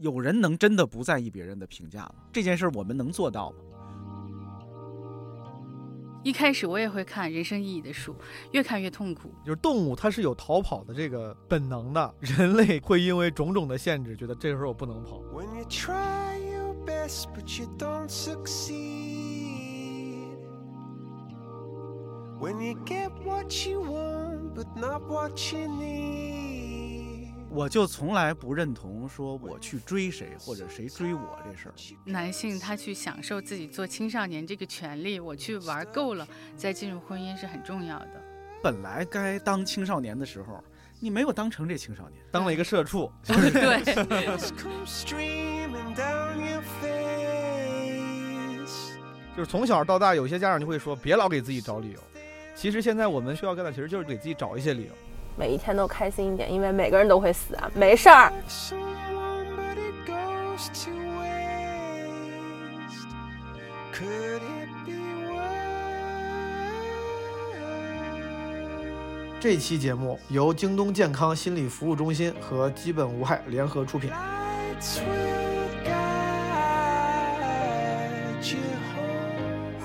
有人能真的不在意别人的评价吗？这件事儿我们能做到吗？一开始我也会看人生意义的书，越看越痛苦。就是动物它是有逃跑的这个本能的，人类会因为种种的限制，觉得这时候我不能跑。When you try your best but you don't succeed. When you get what you want but not what you need. 我就从来不认同说我去追谁或者谁追我这事儿。男性他去享受自己做青少年这个权利，我去玩够了再进入婚姻是很重要的。本来该当青少年的时候，你没有当成这青少年。当了一个社畜，对.就是从小到大，有些家长就会说别老给自己找理由。其实现在我们需要干的，其实就是给自己找一些理由。每一天都开心一点，因为每个人都会死啊，没事儿。这期节目由京东健康心理服务中心和基本无害联合出品。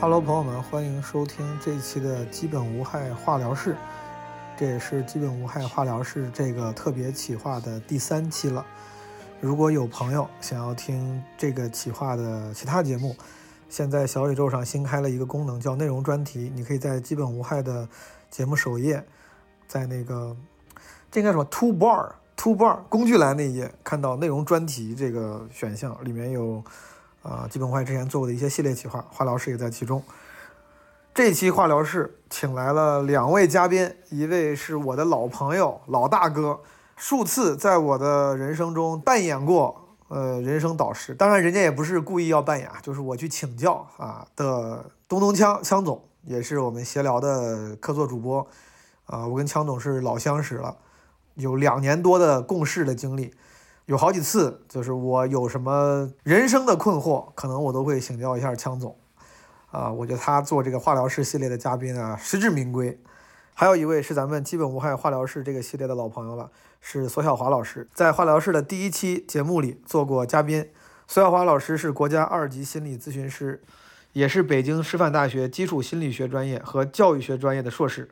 Hello，朋友们，欢迎收听这期的基本无害化疗室。这也是基本无害化疗室这个特别企划的第三期了。如果有朋友想要听这个企划的其他节目，现在小宇宙上新开了一个功能叫内容专题，你可以在基本无害的节目首页，在那个这应该什么 two Bar two Bar 工具栏那一页看到内容专题这个选项，里面有啊、基本无害之前做过的一些系列企划，化疗室也在其中。这期化疗室请来了两位嘉宾，一位是我的老朋友老大哥，数次在我的人生中扮演过呃人生导师，当然人家也不是故意要扮演，就是我去请教啊的东东锵锵总，也是我们闲聊的客座主播啊，我跟锵总是老相识了，有两年多的共事的经历。有好几次，就是我有什么人生的困惑，可能我都会请教一下枪总，啊，我觉得他做这个化疗室系列的嘉宾啊，实至名归。还有一位是咱们基本无害化疗室这个系列的老朋友了，是索小华老师，在化疗室的第一期节目里做过嘉宾。索小华老师是国家二级心理咨询师，也是北京师范大学基础心理学专业和教育学专业的硕士。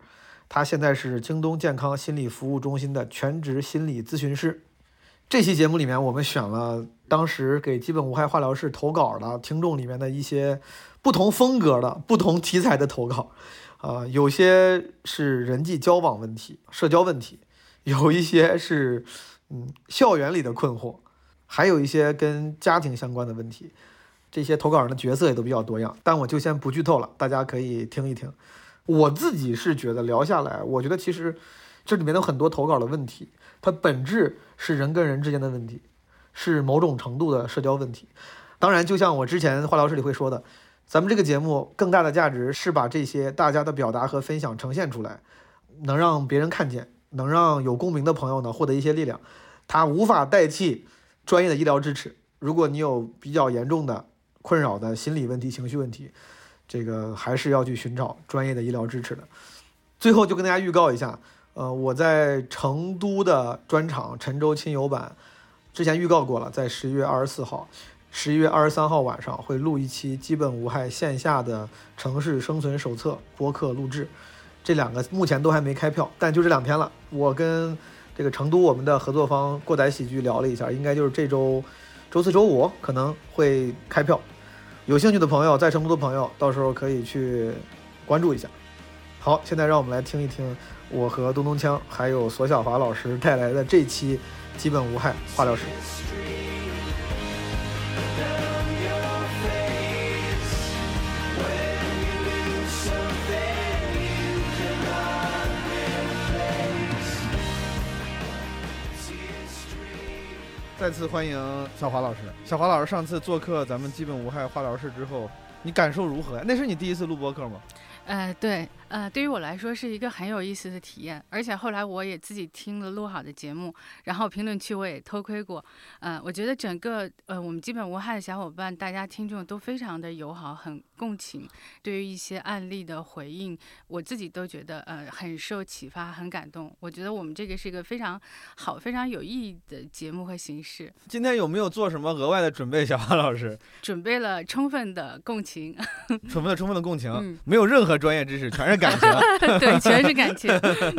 他现在是京东健康心理服务中心的全职心理咨询师。这期节目里面，我们选了当时给基本无害化疗室投稿的听众里面的一些不同风格的、不同题材的投稿，啊、有些是人际交往问题、社交问题，有一些是嗯校园里的困惑，还有一些跟家庭相关的问题。这些投稿人的角色也都比较多样，但我就先不剧透了，大家可以听一听。我自己是觉得聊下来，我觉得其实这里面有很多投稿的问题，它本质是人跟人之间的问题，是某种程度的社交问题。当然，就像我之前化疗室里会说的，咱们这个节目更大的价值是把这些大家的表达和分享呈现出来，能让别人看见，能让有共鸣的朋友呢获得一些力量。它无法代替专业的医疗支持。如果你有比较严重的困扰的心理问题、情绪问题，这个还是要去寻找专业的医疗支持的。最后就跟大家预告一下，呃，我在成都的专场陈州亲友版之前预告过了，在十一月二十四号、十一月二十三号晚上会录一期基本无害线下的城市生存手册播客录制。这两个目前都还没开票，但就这两天了。我跟这个成都我们的合作方过载喜剧聊了一下，应该就是这周周四周五可能会开票。有兴趣的朋友，在成都的朋友，到时候可以去关注一下。好，现在让我们来听一听我和东东锵还有索小华老师带来的这期基本无害化疗室。再次欢迎小华老师。小华老师上次做客咱们基本无害化疗室之后，你感受如何呀？那是你第一次录播客吗？呃，对，呃，对于我来说是一个很有意思的体验，而且后来我也自己听了录好的节目，然后评论区我也偷窥过，呃，我觉得整个呃我们基本无害的小伙伴，大家听众都非常的友好，很共情，对于一些案例的回应，我自己都觉得呃很受启发，很感动。我觉得我们这个是一个非常好、非常有意义的节目和形式，今天有没有做什么额外的准备？小花老师？准备了充分的共情，准备了充分的共情，嗯。没有任何专业知识，全是感情。对，全是感情，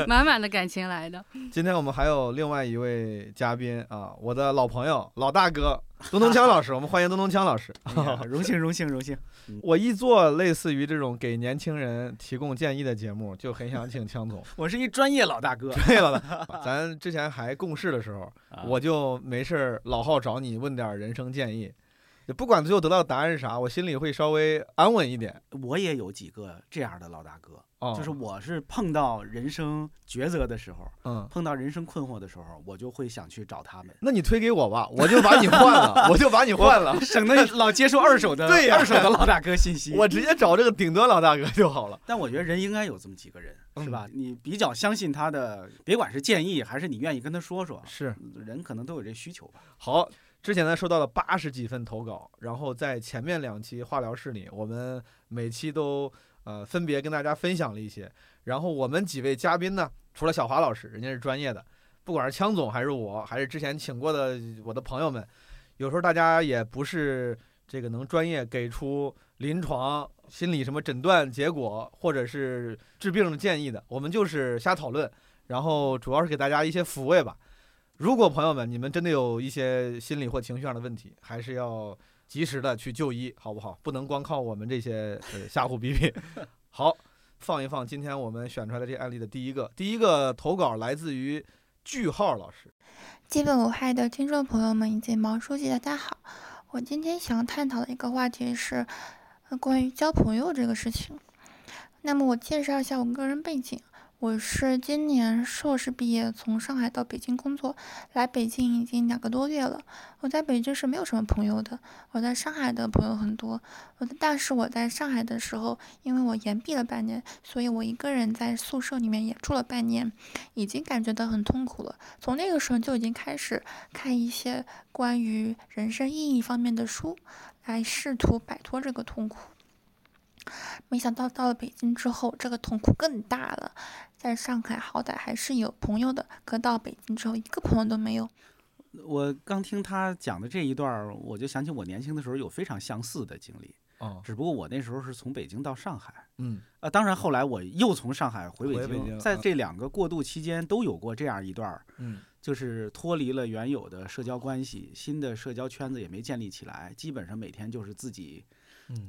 满满的感情来的。今天我们还有另外一位嘉宾啊，我的老朋友、老大哥东东锵老师，我们欢迎东东锵老师。哎荣幸荣幸荣幸。我一做类似于这种给年轻人提供建议的节目，就很想请锵总。我是一专业老大哥，对了，咱之前还共事的时候，啊我就没事儿老好找你问点人生建议，也不管最后得到的答案是啥，我心里会稍微安稳一点。我也有几个这样的老大哥，哦，就是我是碰到人生抉择的时候，嗯，碰到人生困惑的时候，我就会想去找他们，那你推给我吧，我就把你换了，我就把你换了，省得老接受二手的 二手的老大哥信息。我直接找这个顶端老大哥就好了。但我觉得人应该有这么几个人，是嗯吧？你比较相信他的，别管是建议还是你愿意跟他说说，是，人可能都有这需求吧。好，之前呢收到了八十几份投稿，然后在前面两期化疗室里，我们每期都呃分别跟大家分享了一些。然后我们几位嘉宾呢，除了小华老师，人家是专业的，不管是枪总还是我，还是之前请过的我的朋友们，有时候大家也不是这个能专业给出临床心理什么诊断结果，或者是治病的建议的，我们就是瞎讨论，然后主要是给大家一些抚慰吧。如果朋友们你们真的有一些心理或情绪上的问题，还是要及时的去就医，好不好？不能光靠我们这些呃瞎唬比比。好，放一放今天我们选出来的这案例的第一个，第一个投稿来自于句号老师。基本无害的听众朋友们以及毛书记，大家好。我今天想探讨的一个话题是，呃，关于交朋友这个事情。那么我介绍一下我个人背景，我是今年硕士毕业，从上海到北京工作，来北京已经两个多月了。我在北京是没有什么朋友的，我在上海的朋友很多。我的但是我在上海的时候，因为我延毕了半年，所以我一个人在宿舍里面也住了半年，已经感觉到很痛苦了。从那个时候就已经开始看一些关于人生意义方面的书，来试图摆脱这个痛苦。没想到到了北京之后，这个痛苦更大了。在上海好歹还是有朋友的，可到北京之后一个朋友都没有。我刚听他讲的这一段儿，我就想起我年轻的时候有非常相似的经历，哦，只不过我那时候是从北京到上海。嗯啊，当然后来我又从上海回北京嗯在这两个过渡期间都有过这样一段儿，嗯就是脱离了原有的社交关系，新的社交圈子也没建立起来，基本上每天就是自己嗯，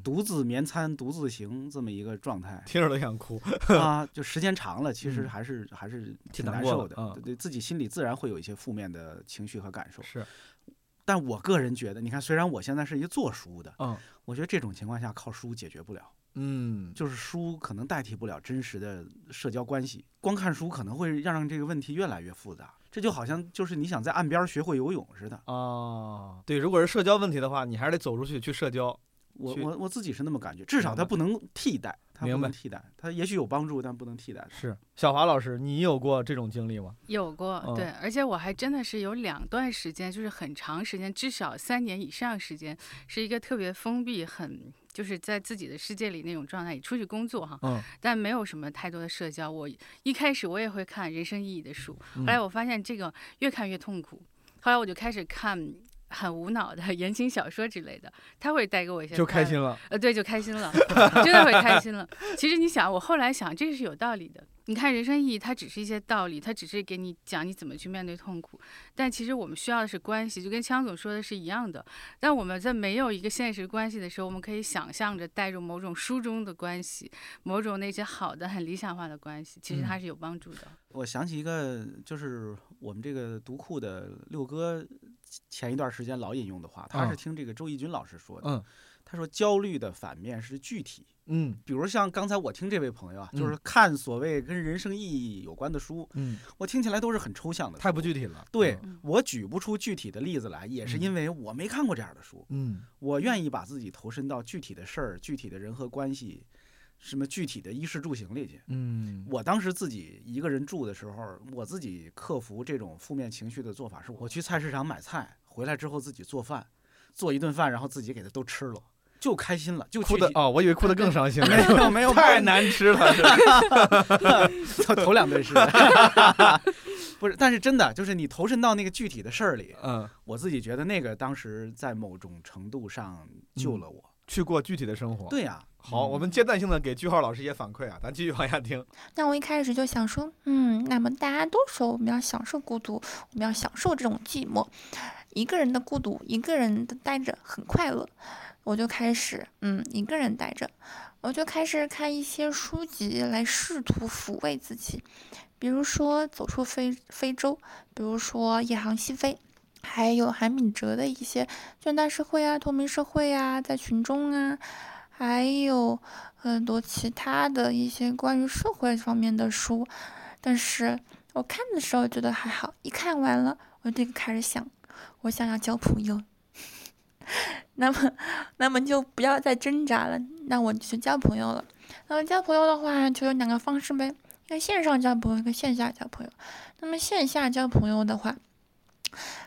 独自眠餐、独自行这么一个状态听着都想哭。啊。就时间长了，其实嗯还是还是挺挺难受的，对对自己心里自然会有一些负面的情绪和感受。是，但我个人觉得，你看，虽然我现在是一个做书的，嗯我觉得这种情况下靠书解决不了。嗯，就是书可能代替不了真实的社交关系，光看书可能会让这个问题越来越复杂。这就好像就是你想在岸边儿学会游泳似的。啊，对，如果是社交问题的话，你还是得走出去去社交。去我我我自己是那么感觉，至少它不能替代，它明白不能替代，它也许有帮助，但不能替代。是，小华老师，你有过这种经历吗？有过，嗯对，而且我还真的是有两段时间，就是很长时间，至少三年以上时间，是一个特别封闭、很就是在自己的世界里那种状态里出去工作哈，嗯，但没有什么太多的社交。我一开始我也会看人生意义的书，后来嗯我发现这个越看越痛苦，后来我就开始看很无脑的言情小说之类的，他会带给我一些就开心了。呃，对，就开心了，真的会开心了。其实你想，我后来想，这是有道理的。你看，人生意义它只是一些道理，它只是给你讲你怎么去面对痛苦。但其实我们需要的是关系，就跟枪总说的是一样的。但我们在没有一个现实关系的时候，我们可以想象着带入某种书中的关系，某种那些好的、很理想化的关系，其实它嗯是有帮助的。我想起一个，就是我们这个读库的六哥前一段时间老引用的话，他是啊听这个周轶君老师说的。嗯他说焦虑的反面是具体。嗯比如像刚才我听这位朋友啊，就嗯是看所谓跟人生意义有关的书，嗯，我听起来都是很抽象的，太不具体了。对嗯我举不出具体的例子来，也是嗯因为我没看过这样的书。嗯我愿意把自己投身到具体的事儿、具体的人和关系，什么具体的衣食住行里去。嗯，我当时自己一个人住的时候，我自己克服这种负面情绪的做法是，我去菜市场买菜，回来之后自己做饭，做一顿饭，然后自己给它都吃了，就开心了，就哭的哦，我以为哭的更伤心了，没有没有 太难吃了，这头两顿是，不是，但是真的就是你投身到那个具体的事儿里，嗯，我自己觉得那个当时在某种程度上救了我。去过具体的生活。，对呀、好，我们阶段性的给句号老师一些反馈啊，咱继续往下听。那我一开始就想说，嗯，那么大家都说我们要享受孤独，我们要享受这种寂寞，一个人的孤独，一个人的待着很快乐，我就开始，嗯，一个人待着，我就开始看一些书籍来试图抚慰自己，比如说《走出非非洲》，比如说《夜航西飞》。还有韩敏哲的一些倦怠社会啊、透明社会啊、在群众啊，还有很多其他的一些关于社会方面的书，但是我看的时候觉得还好，一看完了，我就开始想，我想要交朋友，那么，那么就不要再挣扎了，那我就去交朋友了。那么交朋友的话，就有两个方式呗，一个线上交朋友，一个线下交朋友。那么线下交朋友的话，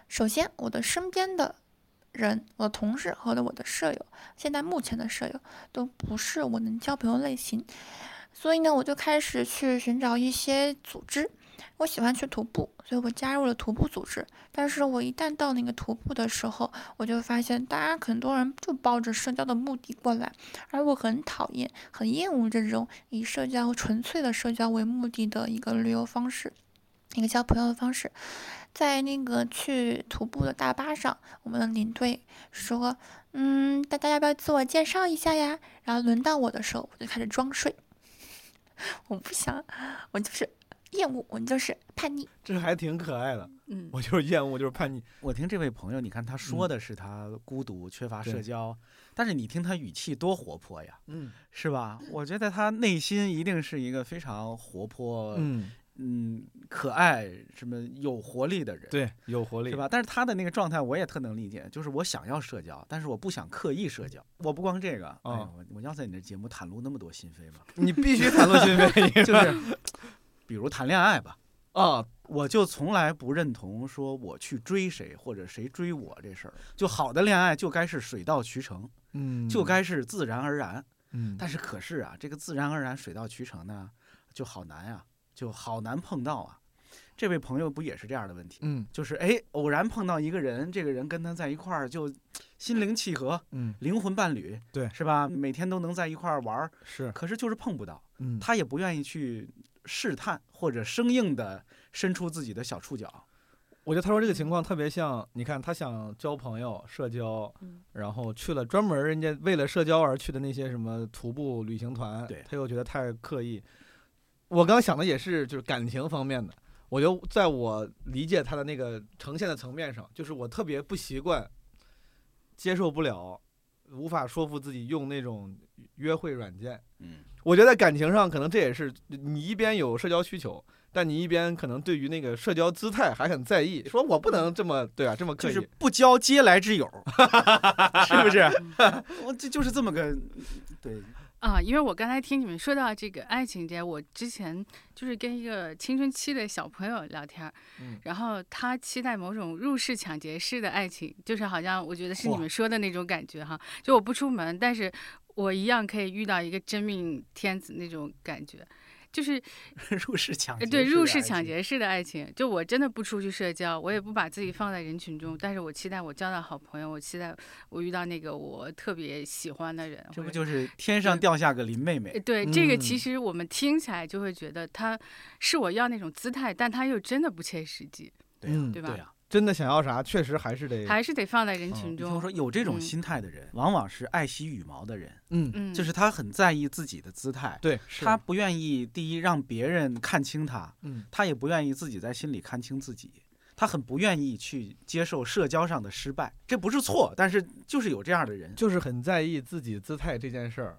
首先我的身边的人，我的同事和我的舍友，现在目前的舍友都不是我能交朋友类型，所以呢，我就开始去寻找一些组织。我喜欢去徒步，所以我加入了徒步组织。但是我一旦到那个徒步的时候，我就发现大家很多人就抱着社交的目的过来，而我很讨厌、很厌恶这种以社交纯粹的社交为目的的一个旅游方式，一个交朋友的方式。在那个去徒步的大巴上，我们的领队说：“嗯，大家要不要自我介绍一下呀？”然后轮到我的时候，我就开始装睡。我不想，我就是厌恶，我就是叛逆。这还挺可爱的，嗯，我就是厌恶，就是叛逆。我听这位朋友，你看他说的是他孤独、缺乏社交，但是你听他语气多活泼呀，嗯是吧？我觉得他内心一定是一个非常活泼、嗯，嗯可爱、什么有活力的人。对，有活力是？吧？但是他的那个状态我也特能理解，就是我想要社交，但是我不想刻意社交。我不光这个，哎啊，我我要在你的节目袒露那么多心扉吗？你必须袒露心扉，就是，比如谈恋爱吧，啊，我就从来不认同说我去追谁或者谁追我这事儿。就好的恋爱就该是水到渠成，嗯，就该是自然而然。嗯，但是可是啊，这个自然而然、水到渠成呢，就好难呀、就好难碰到啊。这位朋友不也是这样的问题？嗯就是哎，偶然碰到一个人，这个人跟他在一块儿就心灵契合，嗯，灵魂伴侣，对是吧？每天都能在一块儿玩儿，是，可是就是碰不到，嗯，他也不愿意去试探或者生硬的伸出自己的小触角。我觉得他说这个情况特别像，你看他想交朋友、社交，嗯然后去了专门人家为了社交而去的那些什么徒步旅行团，对他又觉得太刻意。我刚想的也是就是感情方面的，我觉得在我理解他的那个呈现的层面上，就是我特别不习惯，接受不了，无法说服自己用那种约会软件。嗯，我觉得在感情上，可能这也是你一边有社交需求，但你一边可能对于那个社交姿态还很在意，说我不能这么对啊，这么刻意。就是不交嗟来之友，是不是？我这就是这么个，对，啊，因为我刚才听你们说到这个爱情节，我之前就是跟一个青春期的小朋友聊天儿，嗯然后他期待某种入室抢劫式的爱情，就是好像我觉得是你们说的那种感觉哈，就我不出门，但是我一样可以遇到一个真命天子那种感觉。就是 入室抢对入室抢，劫式的爱情，就我真的不出去社交，我也不把自己放在人群中，但是我期待我交到好朋友，我期待我遇到那个我特别喜欢的人，这不就是天上掉下个林妹妹呃？对，这个其嗯实我们听起来就会觉得他是我要那种姿态，但他又真的不切实际，对呀嗯对吧。真的想要啥，确实还是得，还是得放在人嗯群中。我说，有这种嗯心态的人，往往是爱惜羽毛的人，嗯，嗯，就是他很在意自己的姿态，对，是他，不愿意第一让别人看清他，嗯他也不愿意自己在心里看清自己，他很不愿意去接受社交上的失败，这不是错，但是就是有这样的人，就是很在意自己姿态这件事儿。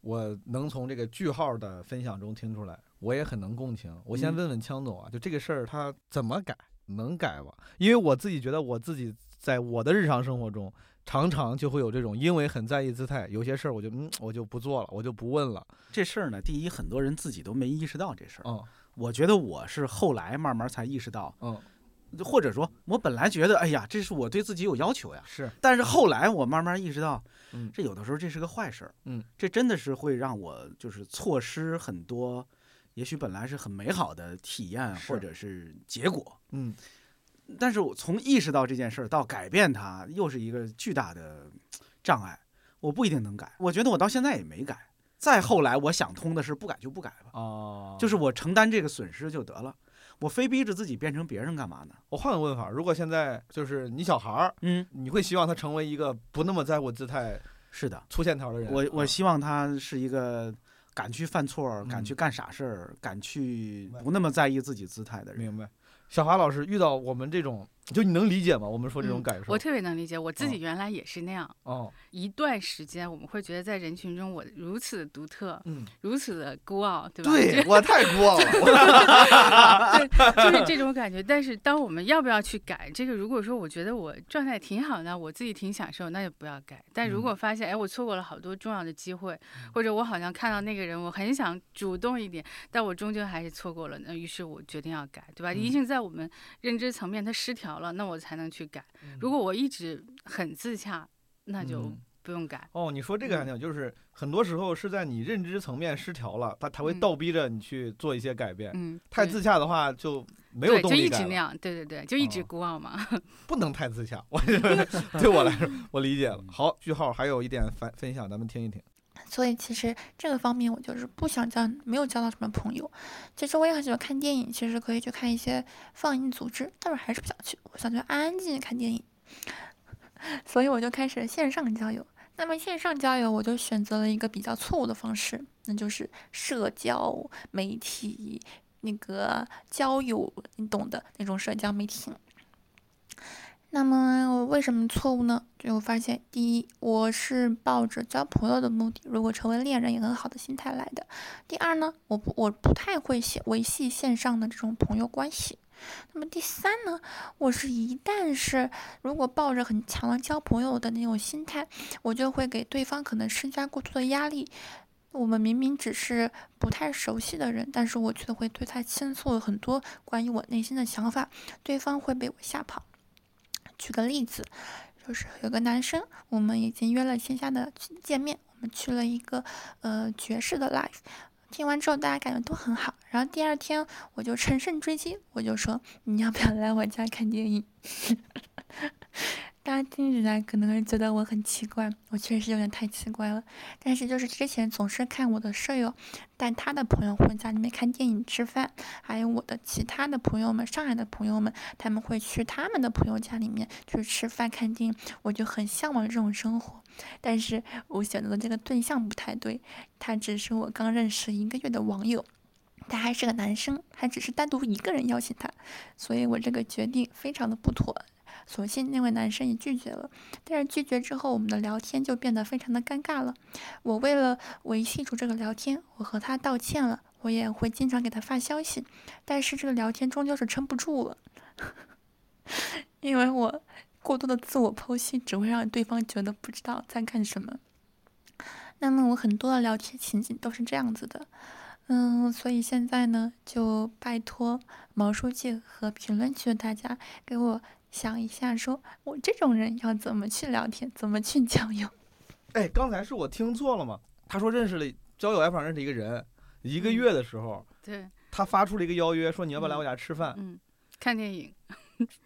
我能从这个句号的分享中听出来，我也很能共情。我先嗯问问枪总啊，就这个事儿他怎么改，能改吗？因为我自己觉得我自己在我的日常生活中，常常就会有这种，因为很在意姿态，有些事儿我就嗯我就不做了，我就不问了。这事儿呢，第一，很多人自己都没意识到这事儿。嗯我觉得我是后来慢慢才意识到，嗯，或者说，我本来觉得，哎呀，这是我对自己有要求呀。是，但是后来我慢慢意识到，嗯这有的时候这是个坏事儿。嗯，这真的是会让我就是错失很多，也许本来是很美好的体验或者是结果。嗯但是我从意识到这件事儿到改变它，又是一个巨大的障碍。我不一定能改，我觉得我到现在也没改。再后来，我想通的是不改就不改吧，哦，就是我承担这个损失就得了。我非逼着自己变成别人干嘛呢？我换个问法，如果现在就是你小孩儿，嗯，你会希望他成为一个不那么在乎姿态、是的，粗线条的人？我我啊希望他是一个敢去犯错、敢嗯去干傻事儿、敢去不那么在意自己姿态的人。明白。小华老师遇到我们这种，就你能理解吗？我们说这种嗯感受，我特别能理解，我自己哦原来也是那样。哦，一段时间，我们会觉得在人群中我如此的独特，嗯，如此的孤傲，对吧？对我太孤傲了，对，就是这种感觉。但是，当我们要不要去改这个？如果说我觉得我状态挺好的，我自己挺享受，那就不要改。但如嗯果发现，哎，我错过了好多重要的机会，或者我好像看到那个人，我很想主动一点，但我终究还是错过了，那于是我决定要改，对吧？嗯一定在我们认知层面它失调了，那我才能去改。如果我一直很自洽，那就嗯不用改。哦，你说这个还挺，就是很多时候是在你认知层面失调了，他才会嗯倒逼着你去做一些改变。嗯，太自洽的话就没有动力改了，一直那样，对对对，就一直哦孤傲嘛。不能太自洽。我 对我来说，我理解了。好，句号还有一点分分享，咱们听一听。所以其实这个方面我就是不想交，没有交到什么朋友。其实我也很喜欢看电影，其实可以去看一些放映组织，但是还是不想去，我想去安安静静看电影。所以我就开始线上交友。那么线上交友，我就选择了一个比较错误的方式，那就是社交媒体那个交友，你懂的那种社交媒体。那么我为什么错误呢？就发现，第一，我是抱着交朋友的目的，如果成为恋人也很好的心态来的。第二呢，我不我不太会写维系线上的这种朋友关系。那么第三呢，我是一旦是如果抱着很强的交朋友的那种心态，我就会给对方可能施加过多的压力。我们明明只是不太熟悉的人，但是我却会对他倾诉很多关于我内心的想法，对方会被我吓跑。举个例子，就是有个男生，我们已经约了线下的见面，我们去了一个呃爵士的 live，听完之后大家感觉都很好，然后第二天我就乘胜追击，我就说你要不要来我家看电影？大家听起来可能会觉得我很奇怪，我确实有点太奇怪了。但是就是之前总是看我的舍友带他的朋友回家里面看电影吃饭，还有我的其他的朋友们，上海的朋友们，他们会去他们的朋友家里面去吃饭看电影，我就很向往这种生活。但是我选择的这个对象不太对，他只是我刚认识一个月的网友。他还是个男生，还只是单独一个人邀请他，所以我这个决定非常的不妥。所幸那位男生也拒绝了，但是拒绝之后，我们的聊天就变得非常的尴尬了。我为了维系住这个聊天，我和他道歉了，我也会经常给他发消息，但是这个聊天终究是撑不住了，因为我过多的自我剖析只会让对方觉得不知道在干什么。那么我很多的聊天情景都是这样子的，嗯，所以现在呢，就拜托毛书记和评论区的大家给我想一下说，我这种人要怎么去聊天，怎么去交友。哎，刚才是我听错了吗？他说认识了交友 app 上认识一个人，一个嗯月的时候，对，他发出了一个邀约，说你要不要来我家吃饭？嗯，看电影，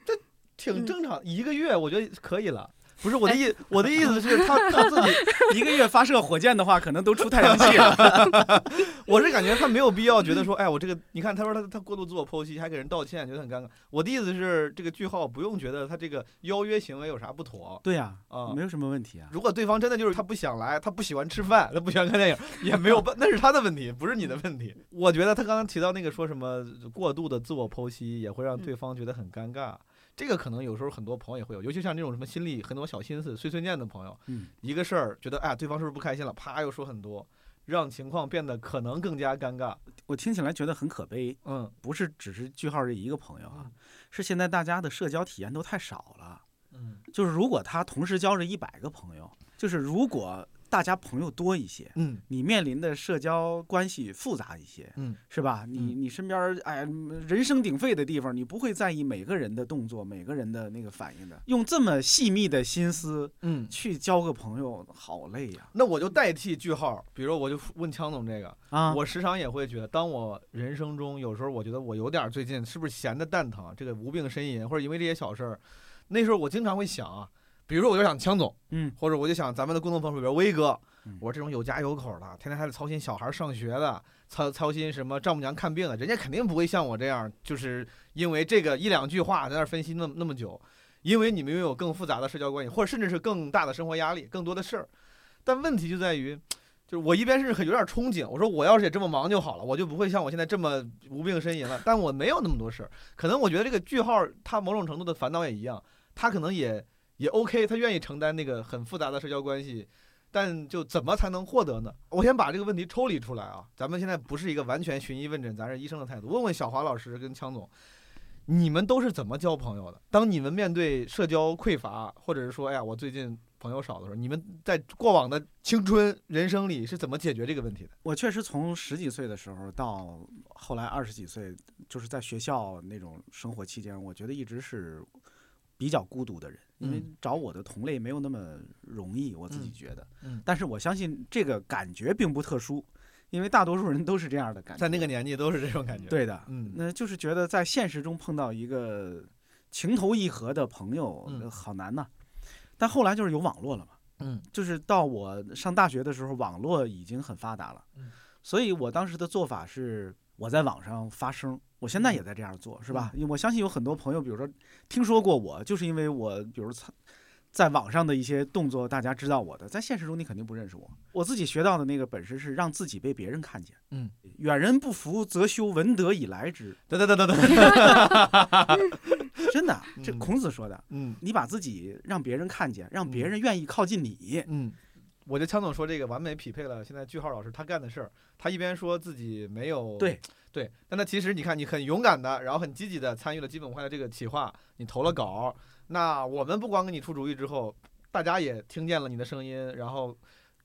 这挺嗯正常，一个月我觉得可以了。不是我的意，我的意思是他他自己，一个月发射火箭的话，可能都出太阳系了。我是感觉他没有必要觉得说，哎，我这个，你看他说他他过度自我剖析，还给人道歉，觉得很尴尬。我的意思是，这个句号不用觉得他这个邀约行为有啥不妥对呀、啊。没有什么问题啊。如果对方真的就是他不想来，他不喜欢吃饭，他不喜欢看电影，也没有办，那是他的问题，不是你的问题。我觉得他刚刚提到那个说什么过度的自我剖析，也会让对方觉得很尴尬。这个可能有时候很多朋友也会有，尤其像这种什么心里很多小心思、碎碎念的朋友，嗯，一个事儿觉得哎，对方是不是不开心了，啪又说很多，让情况变得可能更加尴尬。我听起来觉得很可悲，嗯不是只是句号这一个朋友啊，嗯是现在大家的社交体验都太少了。嗯嗯就是如果他同时交着一百个朋友，就是如果大家朋友多一些，嗯你面临的社交关系复杂一些，嗯是吧？你嗯你身边儿哎人声鼎沸的地方，你不会在意每个人的动作、每个人的那个反应的。用这么细密的心思嗯。去交个朋友，好累呀！那我就代替句号，比如我就问枪总这个，啊，我时常也会觉得，当我人生中有时候我觉得我有点最近是不是闲的蛋疼，这个无病呻吟，或者因为这些小事儿，那时候我经常会想啊，比如说我就想枪总，嗯或者我就想咱们的共同朋友，比如威哥嗯，我这种有家有口的，天天还得操心小孩上学的，操操心什么丈母娘看病的，人家肯定不会像我这样，就是因为这个一两句话在那分析那么那么久，因为你们拥有更复杂的社交关系，或者甚至是更大的生活压力，更多的事儿。但问题就在于，就是我一边是很有点憧憬，我说我要是也这么忙就好了，我就不会像我现在这么无病呻吟了。但我没有那么多事儿，可能我觉得这个句号他某种程度的烦恼也一样，他可能也也 OK，他愿意承担那个很复杂的社交关系。但就怎么才能获得呢？我先把这个问题抽离出来啊！咱们现在不是一个完全寻医问诊，咱是医生的态度。问问小华老师跟枪总，你们都是怎么交朋友的？当你们面对社交匮乏，或者是说，哎呀，我最近朋友少的时候，你们在过往的青春人生里是怎么解决这个问题的？我确实从十几岁的时候到后来二十几岁，就是在学校那种生活期间，我觉得一直是比较孤独的人，因为嗯找我的同类没有那么容易，我自己嗯觉得。嗯但是我相信这个感觉并不特殊，因为大多数人都是这样的感觉。在那个年纪都是这种感觉。，对的，嗯那就是觉得在现实中碰到一个情投意合的朋友，好难呐。但后来就是有网络了嘛，嗯就是到我上大学的时候，网络已经很发达了，嗯所以我当时的做法是我在网上发声，我现在也在这样做，是嗯吧？因为我相信有很多朋友，比如说听说过我，就是因为我，比如参在网上的一些动作，大家知道我的，在现实中你肯定不认识我。我自己学到的那个本事是让自己被别人看见。嗯，远人不服则修，文德以来之。等等等等等，真的，这嗯孔子说的。嗯你把自己让别人看见，让别嗯人愿意靠近你。嗯，我觉得枪总说这个完美匹配了现在句号老师他干的事儿。他一边说自己没有对对，但他其实你看，你很勇敢的，然后很积极的参与了基本无害的这个企划，你投了稿。那我们不光给你出主意之后，大家也听见了你的声音，然后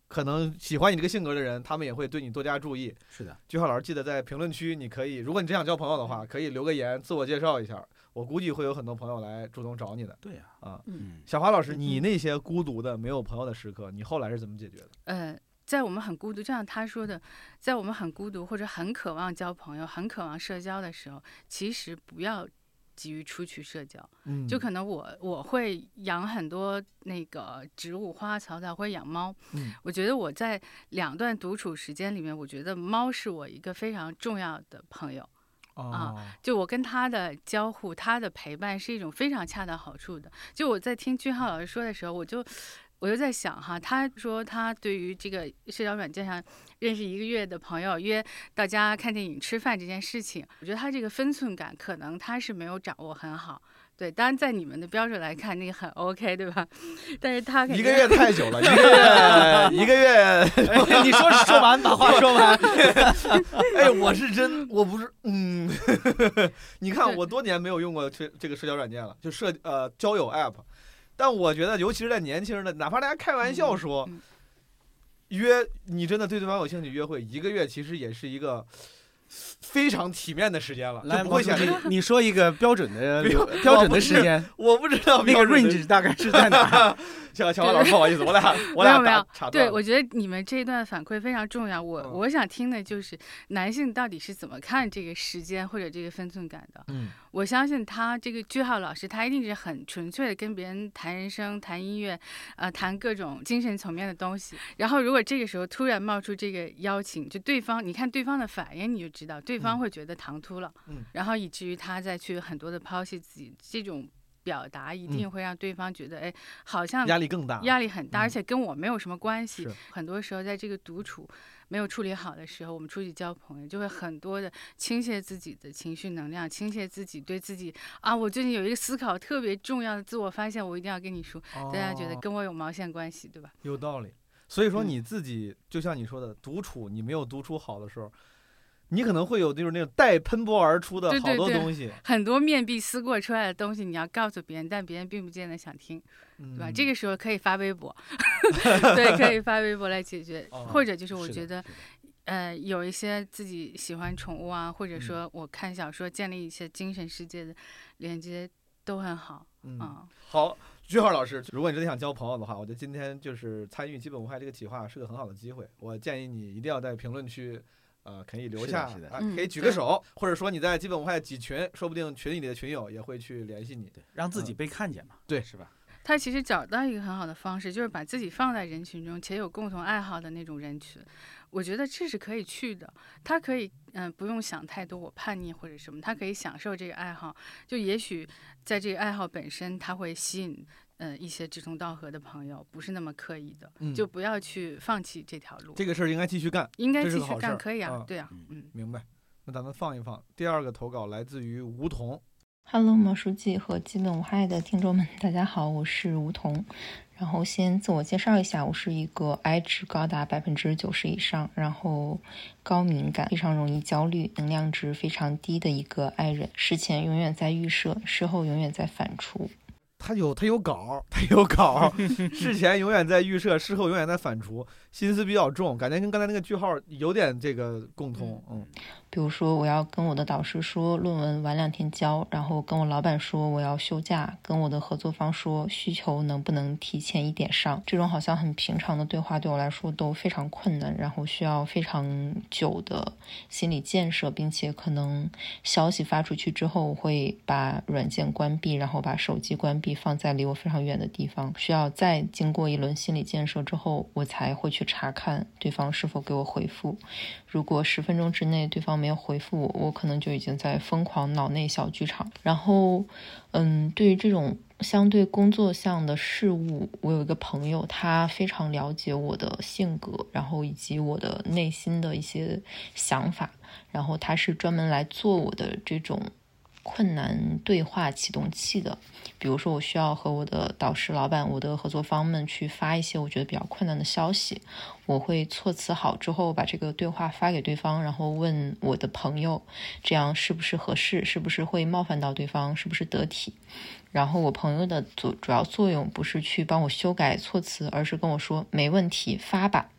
可能喜欢你这个性格的人，他们也会对你多加注意。是的，句号老师，记得在评论区，你可以，如果你真想交朋友的话，可以留个言，自我介绍一下。我估计会有很多朋友来主动找你的对呀、啊。嗯，小华老师，你那些孤独的、没有朋友的时刻，你后来是怎么解决的？呃，在我们很孤独，就像他说的，在我们很孤独或者很渴望交朋友、很渴望社交的时候，其实不要急于出去社交。嗯就可能我我会养很多那个植物、花草草，会养猫。嗯我觉得我在两段独处时间里面，我觉得猫是我一个非常重要的朋友。啊，就我跟他的交互，他的陪伴是一种非常恰到好处的。就我在听俊浩老师说的时候，我就我就在想哈，他说他对于这个社交软件上认识一个月的朋友约到家看电影、吃饭这件事情，我觉得他这个分寸感可能他是没有掌握很好。对，当然在你们的标准来看，那个很 OK，对吧？但是他一个月太久了，一个月一个月，你说说完，把话说完。哎，我是真，我不是，嗯，你看我多年没有用过这这个社交软件了，就社呃交友 app，但我觉得，尤其是在年轻人的，哪怕大家开玩笑说、嗯嗯约你真的对对方有兴趣约会，一个月其实也是一个非常体面的时间了，来，就不会显你得 你说一个标准的标 标准的时间，我不知道那个 range 大概是在哪儿？小小王老师，不好意思，我俩 我俩打没有没有对，我觉得你们这一段反馈非常重要。我、嗯我想听的就是男性到底是怎么看这个时间或者这个分寸感的。嗯我相信他这个句号老师，他一定是很纯粹的跟别人谈人生、谈音乐，呃，谈各种精神层面的东西。然后如果这个时候突然冒出这个邀请，就对方，你看对方的反应，你就知道对方嗯会觉得唐突了，嗯然后以至于他再去很多的抛弃自己，这种表达一定会让对方觉得，哎，好像压力更大，压力很大，嗯而且跟我没有什么关系。很多时候，在这个独处没有处理好的时候，我们出去交朋友，就会很多的倾泻自己的情绪能量，倾泻自己对自己啊，我最近有一个思考特别重要的自我发现，我一定要跟你说，大家觉得哦跟我有毛线关系，对吧？有道理。所以说嗯你自己就像你说的，独处你没有独处好的时候，你可能会有就是那种带喷薄而出的好对对对多东西，很多面壁思过出来的东西，你要告诉别人，但别人并不见得想听，对对吧？这个时候可以发微博，对，可以发微博来解决，哦或者就是我觉得呃，有一些自己喜欢宠物啊，或者嗯说我看小说建立一些精神世界的连接都很好嗯啊。好，句号老师，如果你真的想交朋友的话，我觉得今天就是参与基本无害这个企划是个很好的机会。我建议你一定要在评论区，呃，可以留下，是的是的啊嗯可以举个对手，或者说你在基本无害几群，说不定群里的群友也会去联系你。对，让自己嗯被看见嘛，对是吧？他其实找到一个很好的方式，就是把自己放在人群中，且有共同爱好的那种人群。我觉得这是可以去的。他可以，嗯、不用想太多，我叛逆或者什么，他可以享受这个爱好。就也许在这个爱好本身，他会吸引，呃，一些志同道合的朋友，不是那么刻意的，嗯就不要去放弃这条路。这个事儿应该继续干，应该继续干，可以啊，嗯对啊嗯，嗯。明白？那咱们放一放。第二个投稿来自于梧桐，Hello，魔书记和基本无害的听众们，大家好，我是梧桐。然后先自我介绍一下，我是一个 I 值高达百分之九十以上，然后高敏感，非常容易焦虑，能量值非常低的一个 I 人。事前永远在预设，事后永远在反刍。他有他有稿，他有稿，事前永远在预设，事后永远在反刍，心思比较重，感觉跟刚才那个句号有点这个共通。嗯，比如说，我要跟我的导师说论文晚两天交，然后跟我老板说我要休假，跟我的合作方说需求能不能提前一点上。这种好像很平常的对话对我来说都非常困难，然后需要非常久的心理建设，并且可能消息发出去之后，我会把软件关闭，然后把手机关闭，放在离我非常远的地方，需要再经过一轮心理建设之后，我才会去查看对方是否给我回复。如果十分钟之内对方没有回复我，我可能就已经在疯狂脑内小剧场。然后，嗯，对于这种相对工作项的事物，我有一个朋友，他非常了解我的性格，然后以及我的内心的一些想法，然后他是专门来做我的这种困难对话启动器的。比如说，我需要和我的导师、老板、我的合作方们去发一些我觉得比较困难的消息，我会措辞好之后把这个对话发给对方，然后问我的朋友，这样是不是合适，是不是会冒犯到对方，是不是得体。然后我朋友的主主要作用不是去帮我修改措辞，而是跟我说没问题，发吧。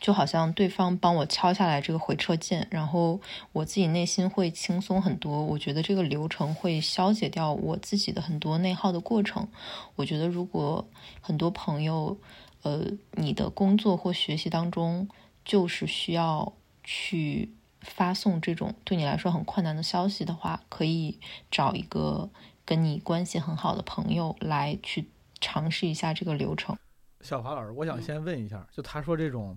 就好像对方帮我敲下来这个回车键，然后我自己内心会轻松很多。我觉得这个流程会消解掉我自己的很多内耗的过程。我觉得如果很多朋友，呃，你的工作或学习当中就是需要去发送这种对你来说很困难的消息的话，可以找一个跟你关系很好的朋友来去尝试一下这个流程。小华老师，我想先问一下，就他说这种，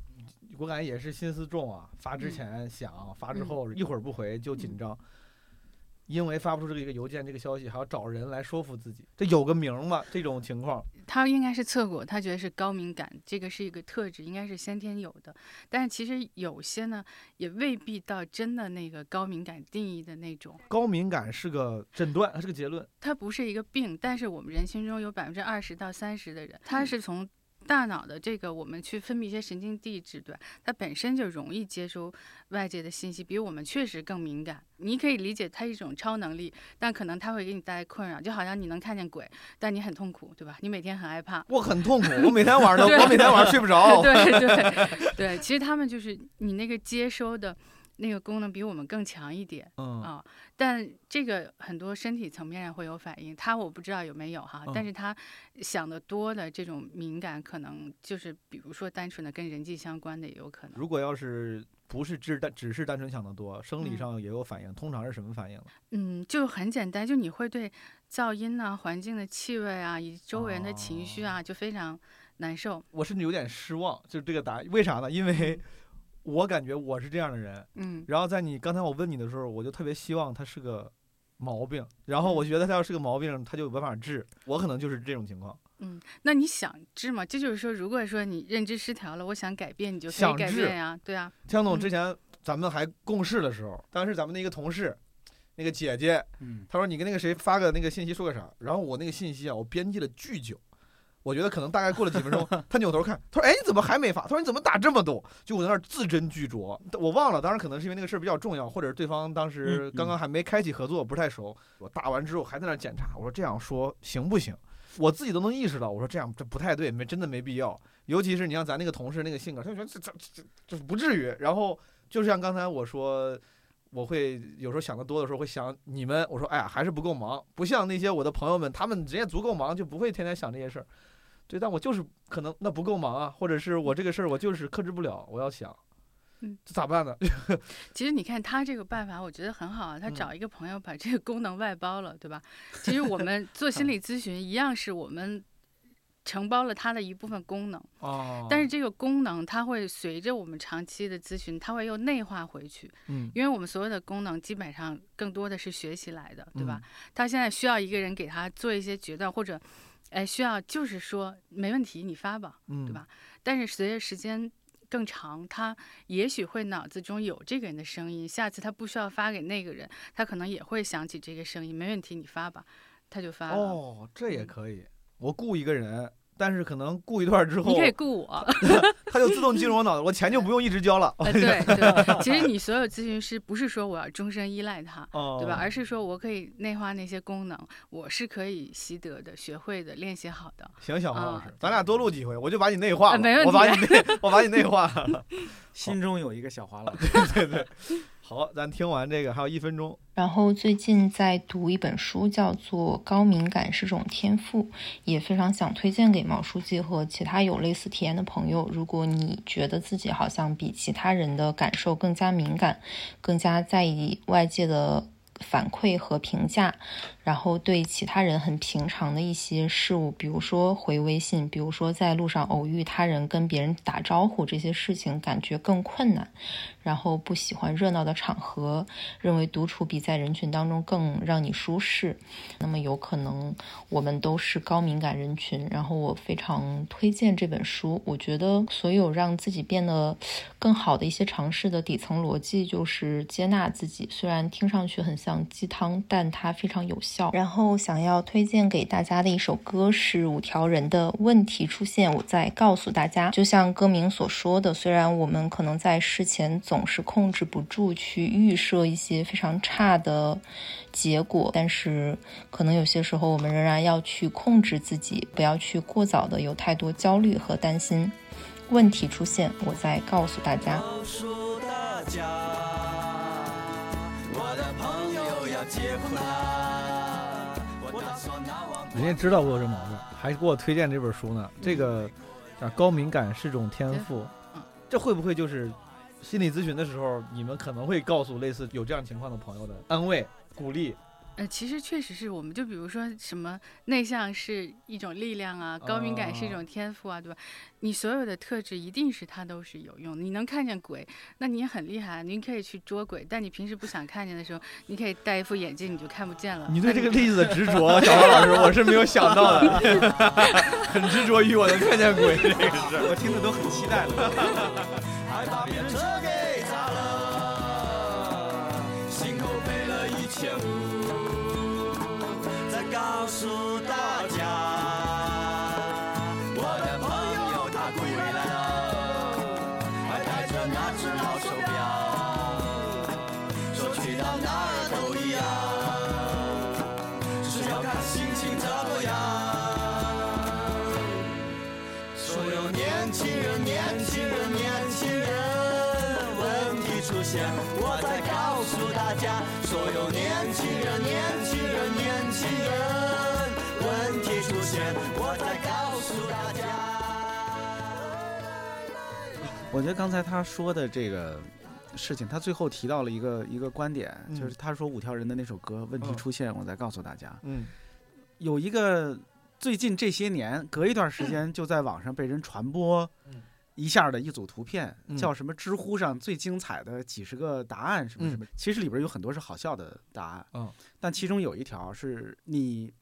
我感觉也是心思重啊，发之前想，发之后一会儿不回就紧张。因为发不出这个一个邮件这个消息，还要找人来说服自己，这有个名儿吗？这种情况，他应该是测过，他觉得是高敏感，这个是一个特质，应该是先天有的。但是其实有些呢，也未必到真的那个高敏感定义的那种。高敏感是个诊断，它是个结论。它不是一个病，但是我们人群中有百分之二十到三十的人，他是从大脑的这个我们去分泌一些神经递质，对吧？它本身就容易接收外界的信息，比我们确实更敏感。你可以理解它一种超能力，但可能它会给你带来困扰，就好像你能看见鬼，但你很痛苦，对吧？你每天很害怕。我很痛苦，我每天晚上都，我每天晚上睡不着。对对对，其实他们就是你那个接收的那个功能比我们更强一点。嗯，啊、但这个很多身体层面上会有反应，他我不知道有没有哈，但嗯是他想的多的这种敏感，可能就是比如说单纯的跟人际相关的也有可能。如果要是不是只单只是单纯想得多，生理嗯上也有反应，通常是什么反应呢？嗯，就很简单，就你会对噪音呐、环境的气味啊，以及周围人的情绪啊，就非常难受。我甚至有点失望，就是这个答案，为啥呢？因为我感觉我是这样的人，嗯。然后在你刚才我问你的时候，我就特别希望他是个毛病，然后我觉得他要是个毛病，他就有办法治。我可能就是这种情况，嗯，那你想治吗？这就是说，如果说你认知失调了，我想改变，你就可以想治改变呀，对啊。江总嗯。之前咱们还共事的时候，当时咱们的一个同事，那个姐姐，嗯，她说你跟那个谁发个那个信息说个啥，然后我那个信息啊，我编辑了巨久，我觉得可能大概过了几分钟，他扭头看，他说：“哎，你怎么还没发？”他说：“你怎么打这么多？”就我在那儿字斟句酌，我忘了，当时可能是因为那个事儿比较重要，或者对方当时嗯刚刚还没开启合作，不太熟。我打完之后还在那儿检查，我说这样说行不行？我自己都能意识到，我说这样这不太对，没真的没必要。尤其是你像咱那个同事那个性格，他就觉得这这这这不至于。然后就像刚才我说。我会有时候想的多的时候会想你们，我说哎呀还是不够忙，不像那些我的朋友们，他们人家足够忙，就不会天天想这些事儿。对，但我就是可能那不够忙啊，或者是我这个事儿我就是克制不了，我要想，嗯，这咋办呢？其实你看他这个办法，我觉得很好啊。他嗯找一个朋友把这个功能外包了，对吧？其实我们做心理咨询一样，是我们承包了他的一部分功能，哦但是这个功能它会随着我们长期的咨询，它会又内化回去。嗯，因为我们所有的功能基本上更多的是学习来的，对吧？嗯他现在需要一个人给他做一些决断，或者，哎，需要就是说没问题，你发吧，嗯，对吧？但是随着时间更长，他也许会脑子中有这个人的声音，下次他不需要发给那个人，他可能也会想起这个声音，没问题，你发吧，他就发了。哦，这也可以，我雇一个人，但是可能雇一段之后你，可以雇我，他就自动进入我脑子，我钱就不用一直交了，呃，对对，其实你所有咨询师不是说我要终身依赖他，哦，对吧？而是说我可以内化那些功能，我是可以习得的、学会的、练习好的。行，小黄老啊师，咱俩多录几回，我就把你内化了，呃没问题我把你内，我把你内化了。心中有一个小华老师。对对，好，咱听完这个还有一分钟，然后最近在读一本书，叫做《高敏感是种天赋》，也非常想推荐给毛书记和其他有类似体验的朋友。如果你觉得自己好像比其他人的感受更加敏感，更加在意外界的反馈和评价，然后对其他人很平常的一些事物，比如说回微信，比如说在路上偶遇他人跟别人打招呼这些事情，感觉更困难，然后不喜欢热闹的场合，认为独处比在人群当中更让你舒适，那么有可能我们都是高敏感人群。然后我非常推荐这本书，我觉得所有让自己变得更好的一些尝试的底层逻辑就是接纳自己，虽然听上去很像鸡汤，但它非常有效。然后想要推荐给大家的一首歌是五条人的问题出现，我再告诉大家，就像歌名所说的，虽然我们可能在事前总是控制不住去预设一些非常差的结果，但是可能有些时候我们仍然要去控制自己，不要去过早的有太多焦虑和担心。问题出现，我再告诉大家。告诉大家，我的朋友要结婚啦，我打算拿往人家知道我有这毛病，还给我推荐这本书呢。这个叫高敏感是种天赋嗯，这会不会就是心理咨询的时候，你们可能会告诉类似有这样情况的朋友的安慰、鼓励？呃，其实确实是我们就比如说什么内向是一种力量啊，高敏感是一哦种天赋啊，对吧？你所有的特质一定是它都是有用的。你能看见鬼，那你也很厉害，你可以去捉鬼。但你平时不想看见的时候，你可以戴一副眼镜，你就看不见了。你对这个例子的执着，小王老师，我是没有想到的，很执着于我能看见鬼这个事。我听着都很期待了。告诉大家，我觉得刚才他说的这个事情，他最后提到了一个一个观点，嗯就是他说五条人的那首歌问题嗯出现，我再告诉大家，嗯有一个最近这些年隔一段时间就在网上被人传播嗯一下的一组图片，嗯叫什么知乎上最精彩的几十个答案什么什么，其实里边有很多是好笑的答案，嗯但其中有一条是你。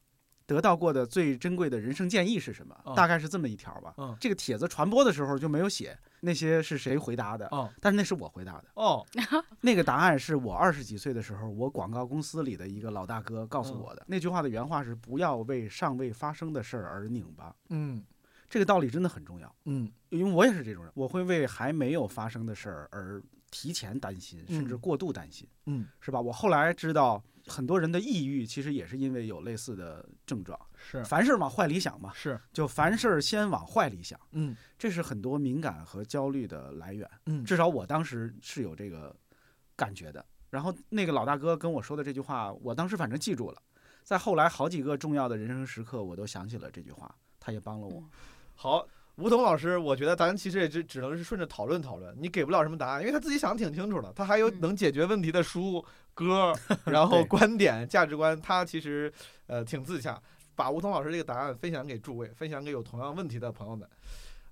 得到过的最珍贵的人生建议是什么？嗯大概是这么一条吧。嗯这个帖子传播的时候就没有写那些是谁回答的，哦但是那是我回答的。哦 那个答案是我二十几岁的时候，我广告公司里的一个老大哥告诉我的。那句话的原话是：“不要为尚未发生的事儿而拧巴。嗯这个道理真的很重要，嗯因为我也是这种人，我会为还没有发生的事儿而提前担心，甚至嗯过度担心，嗯，是吧？我后来知道，很多人的抑郁其实也是因为有类似的症状。是凡事往坏里想嘛，是，就凡事先往坏里想，嗯这是很多敏感和焦虑的来源。嗯至少我当时是有这个感觉的。然后那个老大哥跟我说的这句话，我当时反正记住了，在后来好几个重要的人生时刻，我都想起了这句话，他也帮了我。好。吴桐老师，我觉得咱其实也只只能是顺着讨论讨论，你给不了什么答案，因为他自己想的挺清楚的，他还有嗯能解决问题的书、歌，然后观点、价值观，他其实呃挺自洽。把吴桐老师这个答案分享给诸位，分享给有同样问题的朋友们。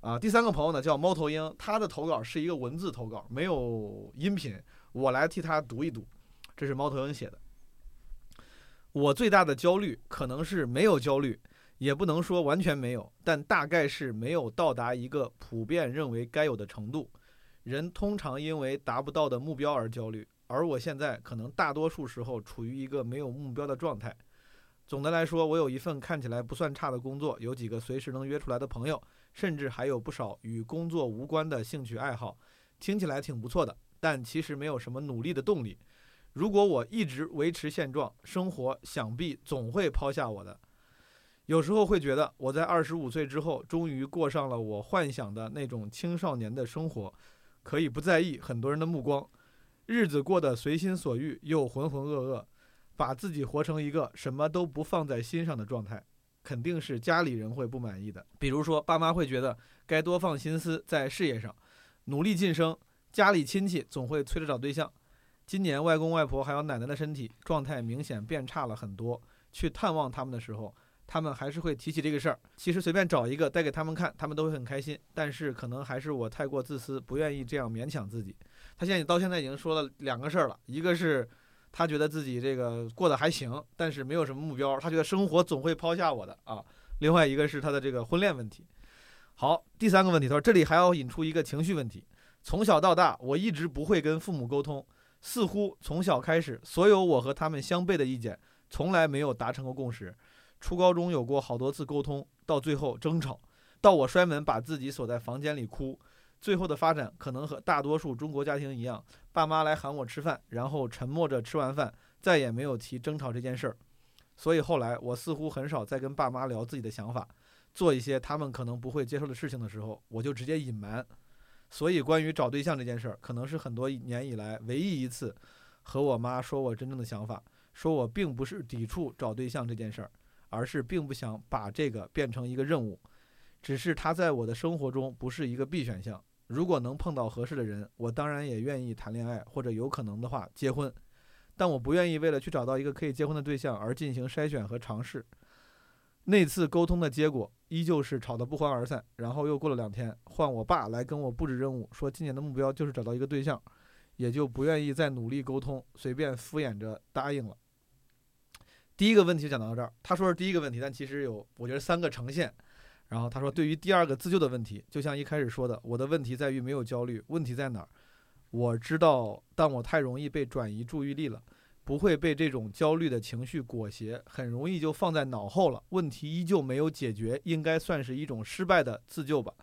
啊，第三个朋友呢叫猫头鹰，他的投稿是一个文字投稿，没有音频，我来替他读一读。这是猫头鹰写的。我最大的焦虑可能是没有焦虑，也不能说完全没有，但大概是没有到达一个普遍认为该有的程度。人通常因为达不到的目标而焦虑，而我现在可能大多数时候处于一个没有目标的状态。总的来说，我有一份看起来不算差的工作，有几个随时能约出来的朋友，甚至还有不少与工作无关的兴趣爱好，听起来挺不错的。但其实没有什么努力的动力。如果我一直维持现状，生活想必总会抛下我的。有时候会觉得，我在二十五岁之后，终于过上了我幻想的那种青少年的生活，可以不在意很多人的目光，日子过得随心所欲又浑浑噩噩，把自己活成一个什么都不放在心上的状态，肯定是家里人会不满意的。比如说，爸妈会觉得该多放心思在事业上，努力晋升；家里亲戚总会催着找对象。今年外公外婆还有奶奶的身体状态明显变差了很多，去探望他们的时候，他们还是会提起这个事儿。其实随便找一个带给他们看，他们都会很开心。但是可能还是我太过自私，不愿意这样勉强自己。他现在到现在已经说了两个事儿了，一个是他觉得自己这个过得还行，但是没有什么目标，他觉得生活总会抛下我的啊。另外一个是他的这个婚恋问题。好，第三个问题，他说这里还要引出一个情绪问题。从小到大，我一直不会跟父母沟通。似乎从小开始，所有我和他们相悖的意见，从来没有达成过共识。初高中有过好多次沟通，到最后争吵，到我摔门把自己锁在房间里哭。最后的发展可能和大多数中国家庭一样，爸妈来喊我吃饭，然后沉默着吃完饭，再也没有提争吵这件事儿。所以后来我似乎很少再跟爸妈聊自己的想法，做一些他们可能不会接受的事情的时候，我就直接隐瞒。所以，关于找对象这件事儿，可能是很多年以来唯一一次和我妈说我真正的想法，说我并不是抵触找对象这件事儿，而是并不想把这个变成一个任务，只是它在我的生活中不是一个必选项。如果能碰到合适的人，我当然也愿意谈恋爱，或者有可能的话结婚，但我不愿意为了去找到一个可以结婚的对象而进行筛选和尝试。那次沟通的结果依旧是吵得不欢而散，然后又过了两天，换我爸来跟我布置任务，说今年的目标就是找到一个对象，也就不愿意再努力沟通，随便敷衍着答应了。第一个问题就讲到这儿，他说是第一个问题，但其实有我觉得三个呈现。然后他说，对于第二个自救的问题，就像一开始说的，我的问题在于没有焦虑，问题在哪儿？我知道，但我太容易被转移注意力了。不会被这种焦虑的情绪裹挟，很容易就放在脑后了。问题依旧没有解决，应该算是一种失败的自救吧。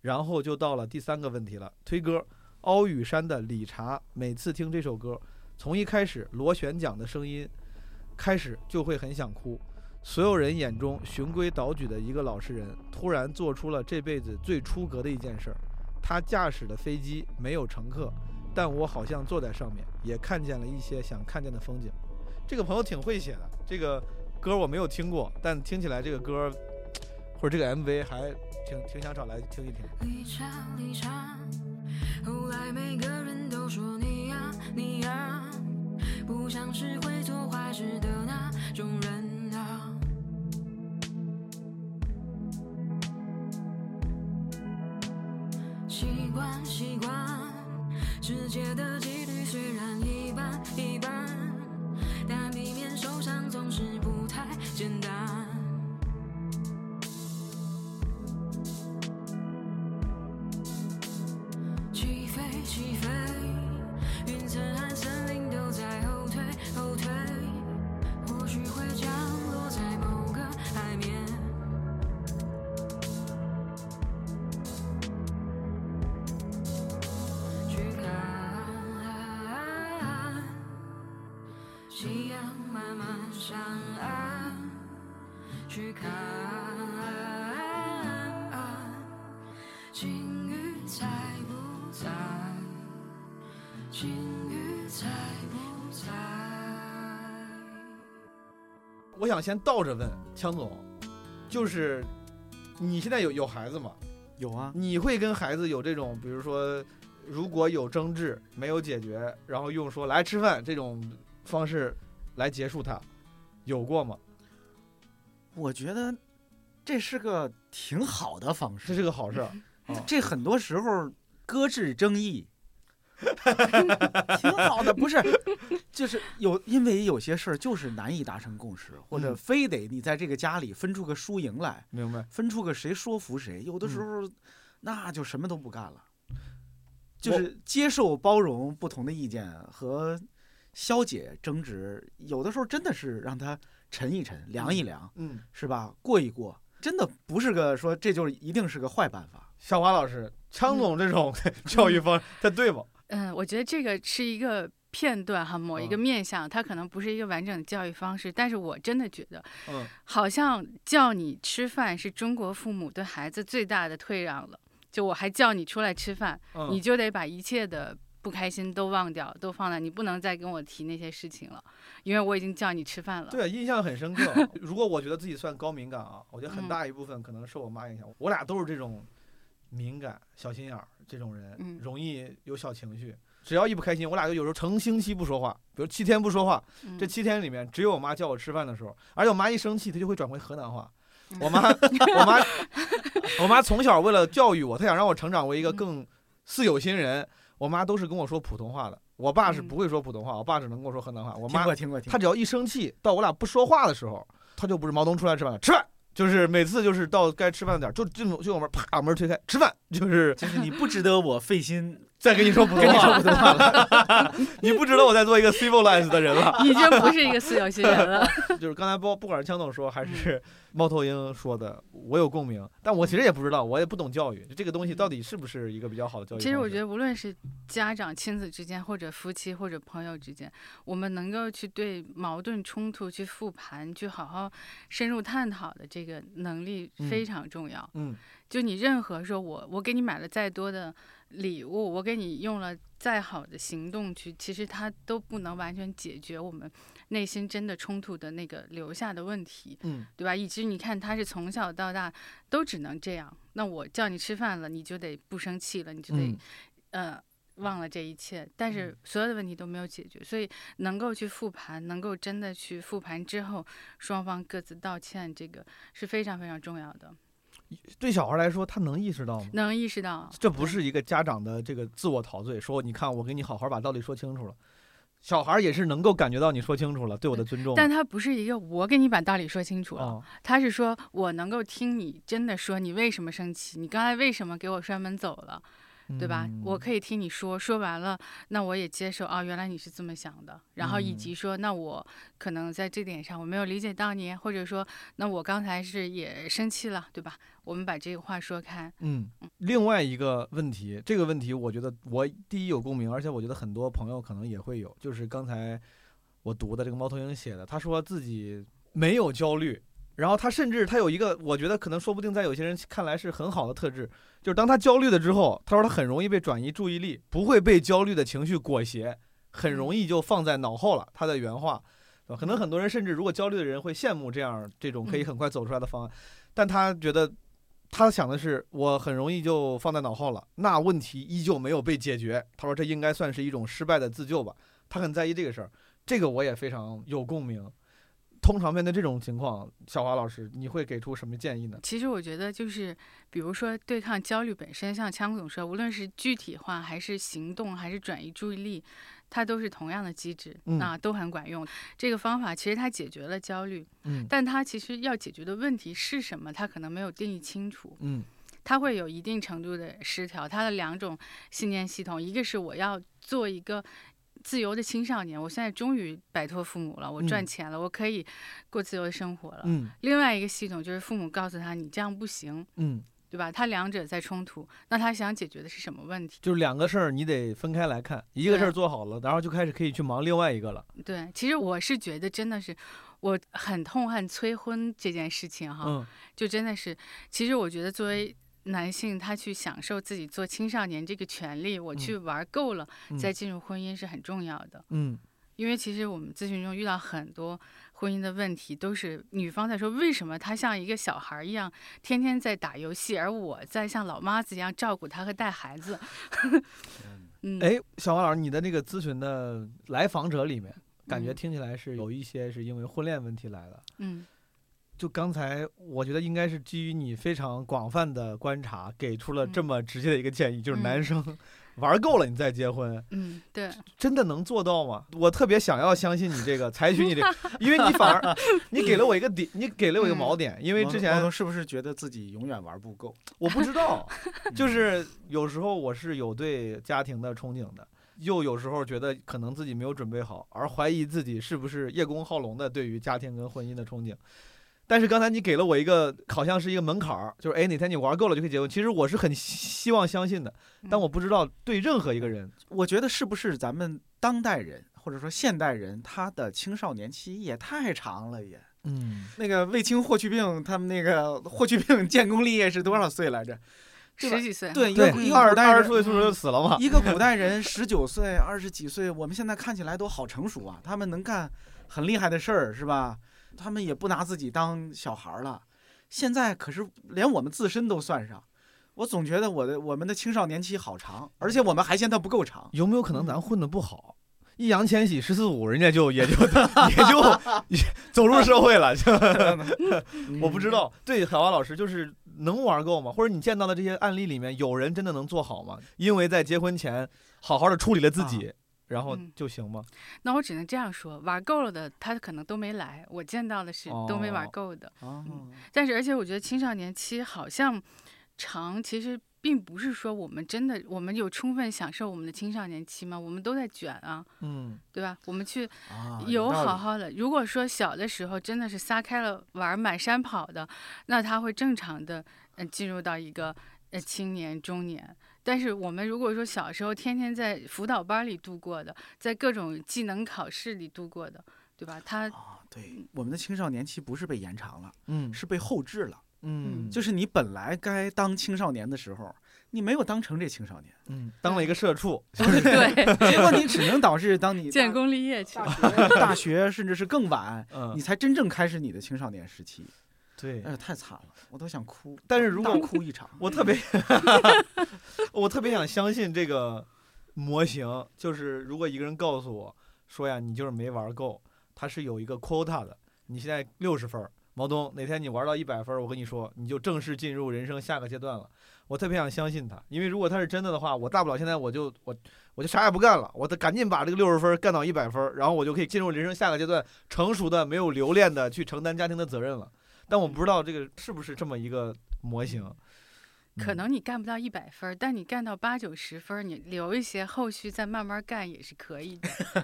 然后就到了第三个问题了，推歌。凹羽山的理查，每次听这首歌，从一开始螺旋桨的声音开始，就会很想哭。所有人眼中循规蹈矩的一个老实人，突然做出了这辈子最出格的一件事儿。他驾驶的飞机没有乘客。但我好像坐在上面，也看见了一些想看见的风景。这个朋友挺会写的，这个歌我没有听过，但听起来这个歌或者这个 MV 还挺挺想找来听一听。后来每个人都说你呀，你呀，不像是会是的那种人啊。习惯，习惯。世界的几率虽然一般一般，但避免受伤总是不太简单。我想先倒着问强总，就是你现在有有孩子吗？有啊，你会跟孩子有这种，比如说，如果有争执没有解决，然后用说来吃饭这种方式来结束它，有过吗？我觉得这是个挺好的方式，这是个好事这很多时候搁置争议，挺好的，不是？就是有，因为有些事儿就是难以达成共识，或者嗯非得你在这个家里分出个输赢来，明白？分出个谁说服谁，有的时嗯候那就什么都不干了，就是接受包容不同的意见和消解争执，有的时候真的是让他沉一沉，凉一凉，嗯，是吧？过一过，真的不是个说这就是一定是个坏办法。小华老师，枪总这种 教育方，他对吗？嗯，我觉得这个是一个片段哈，某一个嗯面向，它可能不是一个完整的教育方式，但是我真的觉得，嗯，好像叫你吃饭是中国父母对孩子最大的退让了。就我还叫你出来吃饭，嗯你就得把一切的不开心都忘掉，都放在你不能再跟我提那些事情了，因为我已经叫你吃饭了。对，印象很深刻。如果我觉得自己算高敏感啊，我觉得很嗯大一部分可能受我妈影响。我俩都是这种敏感、小心眼儿这种人，嗯容易有小情绪。只要一不开心，我俩就有时候成星期不说话，比如七天不说话。嗯这七天里面，只有我妈叫我吃饭的时候，而且我妈一生气，她就会转回河南话。嗯我妈，我妈，我妈从小为了教育我，她想让我成长为一个嗯更似有心人。我妈都是跟我说普通话的，我爸是嗯不会说普通话，我爸只能跟我说河南话。我妈听过听过听过，他只要一生气，到我俩不说话的时候，她就不是毛东出来吃饭了，吃饭，就是每次就是到该吃饭的点，就就就我门啪门推开，吃饭，就是就是你不值得我费心再跟你说普通话，普通话了。你不知道我在做一个 civilized 的人了。已经不是一个四有心人了。就是刚才不不管是枪总说还是猫头鹰说的，我有共鸣，但我其实也不知道，我也不懂教育，这个东西到底是不是一个比较好的教育？其实我觉得，无论是家长、亲子之间，或者夫妻或者朋友之间，我们能够去对矛盾冲突去复盘，去好好深入探讨的这个能力嗯非常重要。嗯就你任何说我我给你买了再多的礼物，我给你用了再好的行动去，其实它都不能完全解决我们内心真的冲突的那个留下的问题。嗯对吧？以至于你看他是从小到大都只能这样。那我叫你吃饭了，你就得不生气了，你就得、嗯呃忘了这一切。但是嗯所有的问题都没有解决，所以能够去复盘，能够真的去复盘之后，双方各自道歉，这个是非常非常重要的。对小孩来说，他能意识到吗？能意识到这不是一个家长的这个自我陶醉，说你看我给你好好把道理说清楚了，小孩也是能够感觉到你说清楚了，对我的尊重。但他不是一个我给你把道理说清楚了，哦，他是说我能够听你真的说你为什么生气，你刚才为什么给我摔门走了。对吧？我可以听你说，说完了，那我也接受啊，原来你是这么想的。然后以嗯及说，那我可能在这点上我没有理解到你，或者说，那我刚才是也生气了，对吧？我们把这个话说开。嗯，另外一个问题，这个问题我觉得我第一有共鸣，而且我觉得很多朋友可能也会有，就是刚才我读的这个猫头鹰写的，他说自己没有焦虑，然后他甚至他有一个，我觉得可能说不定在有些人看来是很好的特质，就是当他焦虑了之后，他说他很容易被转移注意力，不会被焦虑的情绪裹挟，很容易就放在脑后了。他的原话，对吧？可能很多人甚至如果焦虑的人会羡慕这样这种可以嗯很快走出来的方案，但他觉得。他想的是，我很容易就放在脑后了，那问题依旧没有被解决。他说这应该算是一种失败的自救吧，他很在意这个事儿，这个我也非常有共鸣。通常面对这种情况，小华老师，你会给出什么建议呢？其实我觉得就是，比如说对抗焦虑本身，像枪总说，无论是具体化还是行动，还是转移注意力，它都是同样的机制，嗯啊，都很管用。这个方法其实它解决了焦虑，嗯但它其实要解决的问题是什么，它可能没有定义清楚。嗯它会有一定程度的失调。它的两种信念系统，一个是我要做一个自由的青少年，我现在终于摆脱父母了，我赚嗯钱了，我可以过自由的生活了。嗯另外一个系统就是父母告诉他你这样不行，嗯，对吧？他两者在冲突，那他想解决的是什么问题？就是两个事儿你得分开来看，一个事儿做好了，然后就开始可以去忙另外一个了。对，其实我是觉得真的是。我很痛恨催婚这件事情哈，嗯就真的是，其实我觉得作为男性他去享受自己做青少年这个权利，我去玩够了、嗯再进入婚姻是很重要的。嗯因为其实我们咨询中遇到很多婚姻的问题，都是女方在说为什么他像一个小孩儿一样，天天在打游戏，而我在像老妈子一样照顾他和带孩子。嗯，哎，小王老师，你的那个咨询的来访者里面，感觉嗯听起来是有一些是因为婚恋问题来的。嗯就刚才，我觉得应该是基于你非常广泛的观察，给出了这嗯么直接的一个建议，就是男嗯生 玩够了你再结婚，嗯，对，真的能做到吗？我特别想要相信你这个，采取你这个，因为你反而 你给了我一个点，你给了我一个锚点，因为之前是不是觉得自己永远玩不够？我不知道，就是有时候我是有对家庭的憧憬的，又有时候觉得可能自己没有准备好，而怀疑自己是不是叶公好龙的对于家庭跟婚姻的憧憬。但是刚才你给了我一个好像是一个门槛儿，就是哎哪天你玩够了就可以结婚。其实我是很希希望相信的，但我不知道对任何一个人，我觉得是不是咱们当代人或者说现代人，他的青少年期也太长了也。嗯，那个卫青、霍去病他们那个霍去病建功立业是多少岁来着？十几岁，对，一对个一，个二古代二十岁的时候就死了嘛。一个古代人十九岁、二十几岁，我们现在看起来都好成熟啊，他们能干很厉害的事儿，是吧？他们也不拿自己当小孩儿了。现在可是连我们自身都算上，我总觉得我的我们的青少年期好长，而且我们还嫌它不够长。有没有可能咱混的不好？易烊千玺十四五，人家就也就也就 也走入社会了，就我不知道。对，海华老师就是能玩够吗？或者你见到的这些案例里面，有人真的能做好吗？因为在结婚前好好的处理了自己，然后嗯就行吗？那我只能这样说，玩够了的他可能都没来，我见到的是都没玩哦够的。哦，但是而且我觉得青少年期好像长，其实并不是说我们真的我们有充分享受我们的青少年期吗？我们都在卷啊，嗯对吧？我们去啊有好好的。如果说小的时候真的是撒开了玩儿满山跑的，那他会正常的呃进入到一个呃青年中年。但是我们如果说小时候天天在辅导班里度过的，在各种技能考试里度过的，对吧？他啊，对，我们的青少年期不是被延长了，嗯是被后置了。嗯，就是你本来该当青少年的时候，你没有当成这青少年，嗯当了一个社畜，对结果你只能导致当你 建功立业去大。学、大学甚至是更晚，嗯你，才真正开始你的青少年时期。对哎。呀，太惨了，我都想哭。但是如果哭一场，我特别，我特别想相信这个模型，就是如果一个人告诉我说呀，你就是没玩够，他是有一个 quota 的，你现在六十分儿，毛东哪天你玩到一百分儿，我跟你说，你就正式进入人生下个阶段了。我特别想相信他，因为如果他是真的的话，我大不了现在我就我我就啥也不干了，我得赶紧把这个六十分干到一百分儿，然后我就可以进入人生下个阶段，成熟的没有留恋的去承担家庭的责任了。但我不知道这个是不是这么一个模型。可能你干不到一百分，但你干到八九十分，你留一些后续再慢慢干也是可以的。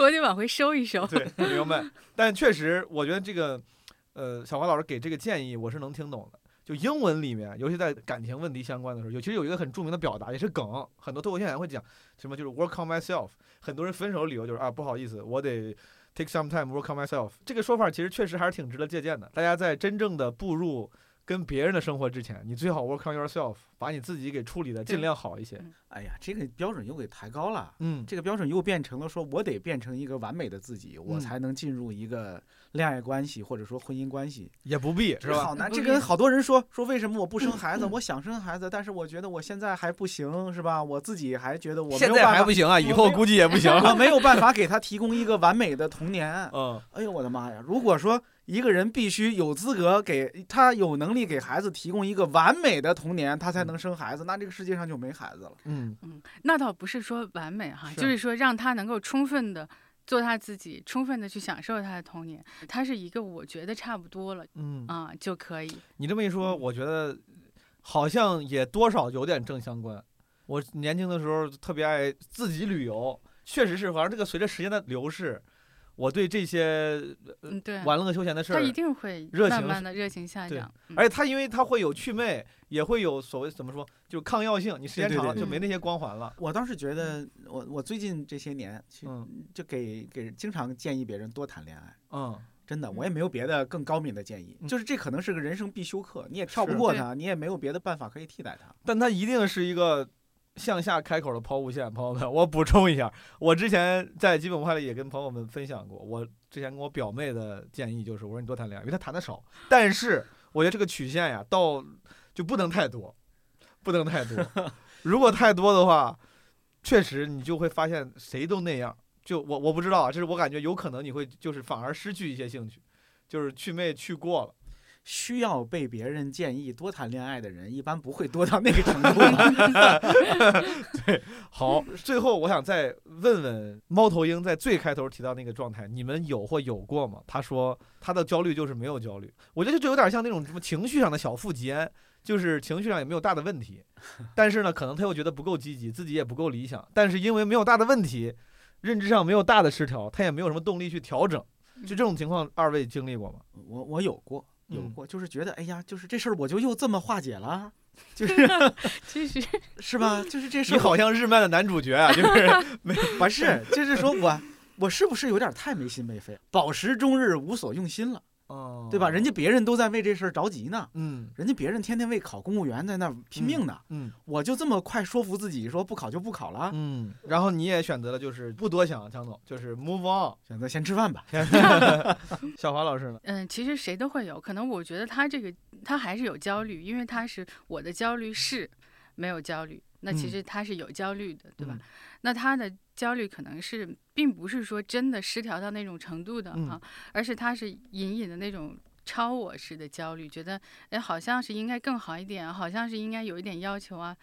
我得往回收一收。对，明白。但确实，我觉得这个，呃，小华老师给这个建议，我是能听懂的。就英文里面，尤其在感情问题相关的时候，有其实有一个很著名的表达，也是梗，很多脱口秀演员会讲什么，就是 work on myself。很多人分手的理由就是啊，不好意思，我得 take some time work on myself。这个说法其实确实还是挺值得借鉴的。大家在真正的步入跟别人的生活之前，你最好 work on yourself，把你自己给处理的尽量好一些。哎呀，这个标准又给抬高了。嗯，这个标准又变成了说，我得变成一个完美的自己，我嗯才能进入一个恋爱关系或者说婚姻关系，也不必是吧？好难。这跟好多人说说为什么我不生孩子？我想生孩子，但是我觉得我现在还不行，是吧？我自己还觉得我没现在有办法还不行啊，以后估计也不行。我没有办法给他提供一个完美的童年。嗯，哎呦我的妈呀！如果说一个人必须有资格给他有能力给孩子提供一个完美的童年，他才能生孩子，那这个世界上就没孩子了。嗯，嗯，那倒不是说完美哈，是就是说让他能够充分的做他自己，充分的去享受他的童年。他是一个我觉得差不多了嗯啊就可以。你这么一说，我觉得好像也多少有点正相关。我年轻的时候特别爱自己旅游，确实是，反正这个随着时间的流逝，我对这些嗯，对，玩乐休闲的事儿他一，定会慢热情慢的热情下对降。嗯而且他因为他会有趣味，也会有所谓怎么说，就是抗药性。你时间长了就没那些光环了。我倒是觉得，我我最近这些年，其嗯就给给经常建议别人多谈恋爱。嗯真的，我也没有别的更高明的建议，嗯就是这可能是个人生必修课，你也跳不过它，你也没有别的办法可以替代它。但它一定是一个向下开口的抛物线，朋友们，我补充一下，我之前在基本无害里也跟朋友们分享过，我之前跟我表妹的建议就是，我说你多谈恋爱，因为她谈的少，但是我觉得这个曲线呀，到就不能太多，不能太多，如果太多的话，确实你就会发现谁都那样。就我我不知道啊，这是我感觉有可能你会就是反而失去一些兴趣，就是去妹去过了。需要被别人建议多谈恋爱的人，一般不会多到那个程度 对。好，最后我想再问问猫头鹰，在最开头提到那个状态，你们有或有过吗？他说他的焦虑就是没有焦虑，我觉得这就有点像那种什么情绪上的小富即安，就是情绪上也没有大的问题，但是呢，可能他又觉得不够积极，自己也不够理想，但是因为没有大的问题，认知上没有大的失调，他也没有什么动力去调整。就这种情况，二位经历过吗？我我有过有嗯。过，就是觉得哎呀，就是这事儿我就又这么化解了，就 是其实是吧？就是这事你好像日漫的男主角啊，就是 没不是，就是说我我是不是有点太没心没肺，饱食终日无所用心了，哦对吧？人家别人都在为这事儿着急呢，嗯人家别人天天为考公务员在那儿拼命呢，嗯我就这么快说服自己说不考就不考了，嗯，然后你也选择了就是不多想，强总就是 move on。选择先吃饭吧。小华老师呢？嗯，其实谁都会有，可能我觉得他这个他还是有焦虑，因为他是我的焦虑是没有焦虑，那其嗯实他是有焦虑的，对吧？嗯那他的焦虑可能是并不是说真的失调到那种程度的嗯啊，而是他是隐隐的那种超我式的焦虑，觉得哎好像是应该更好一点，好像是应该有一点要求啊。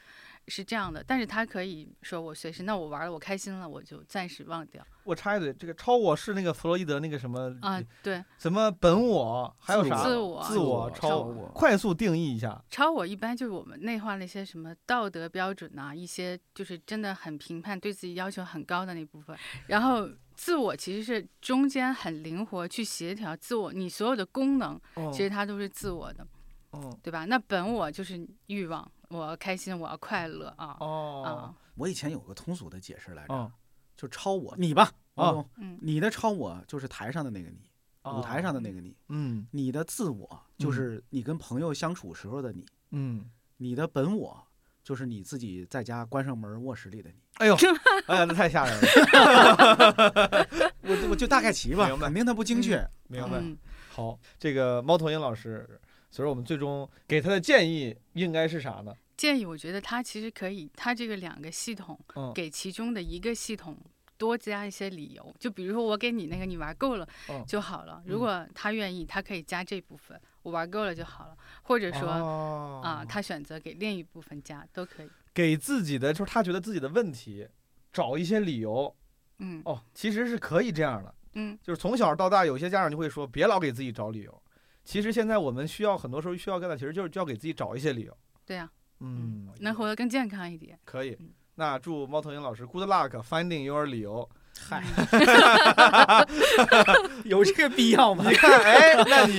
是这样的，但是他可以说我随时，那我玩了，我开心了，我就暂时忘掉我插一嘴，这个超我是那个弗洛伊德那个什么啊。对，什么本我，还有啥？自我自我、超我快速定义一下。超我一般就是我们内化了一些什么道德标准呐、一些就是真的很评判、对自己要求很高的那部分。然后自我其实是中间很灵活去协调自我，你所有的功能哦其实它都是自我的，哦对吧？那本我就是欲望，我要开心，我要快乐啊哦啊，我以前有个通俗的解释来着，哦就超我你吧，王哦，嗯你的超我就是台上的那个你，舞台上的那个你，嗯你的自我就是你跟朋友相处时候的你，嗯，你的本我就是你自己在家关上门卧室里的你。哎呦，哎呀，那太吓人了。我我就大概齐吧明，白肯定它不精确。明白。嗯，好，这个猫头鹰老师，所以说我们最终给他的建议应该是啥呢？建议我觉得他其实可以，他这个两个系统嗯给其中的一个系统多加一些理由，就比如说我给你那个你玩够了嗯就好了，嗯如果他愿意，他可以加这部分，我玩够了就好了，或者说说啊，他选择给另一部分加都可以。给自己的就是他觉得自己的问题找一些理由嗯哦，其实是可以这样的。嗯就是从小到大，有些家长就会说，别老给自己找理由。其实现在我们需要很多时候需要干的，其实就是就要给自己找一些理由。对呀、嗯，能活得更健康一点。可以嗯。那祝猫头鹰老师 good luck finding your 理由。嗨，有这个必要吗你？看，哎，那你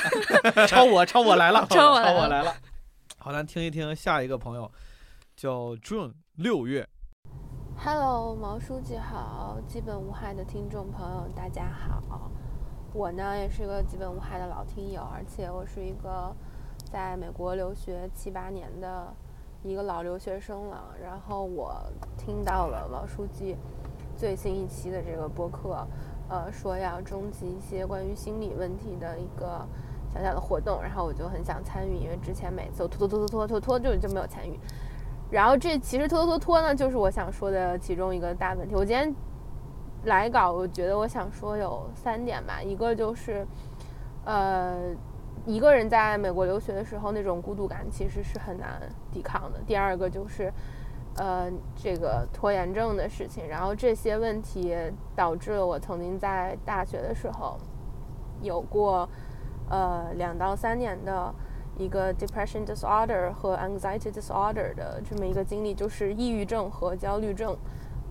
超我，超我来了，超我来了我来了。好，咱听一听下一个朋友，叫 June 六月。Hello，毛书记好，基本无害的听众朋友大家好。我呢也是一个基本无害的老听友，而且我是一个在美国留学七八年的一个老留学生了。然后我听到了老书记最新一期的这个播客，呃，说要征集一些关于心理问题的一个小小的活动，然后我就很想参与，因为之前每次我拖拖拖拖拖拖拖就就没有参与。然后这其实拖拖拖拖呢，就是我想说的其中一个大问题。我今天来稿，我觉得我想说有三点吧，一个就是，呃，一个人在美国留学的时候那种孤独感其实是很难抵抗的。第二个就是，呃，这个拖延症的事情。然后这些问题导致了我曾经在大学的时候有过，呃，两到三年的。一个 depression disorder 和 anxiety disorder 的这么一个经历，就是抑郁症和焦虑症，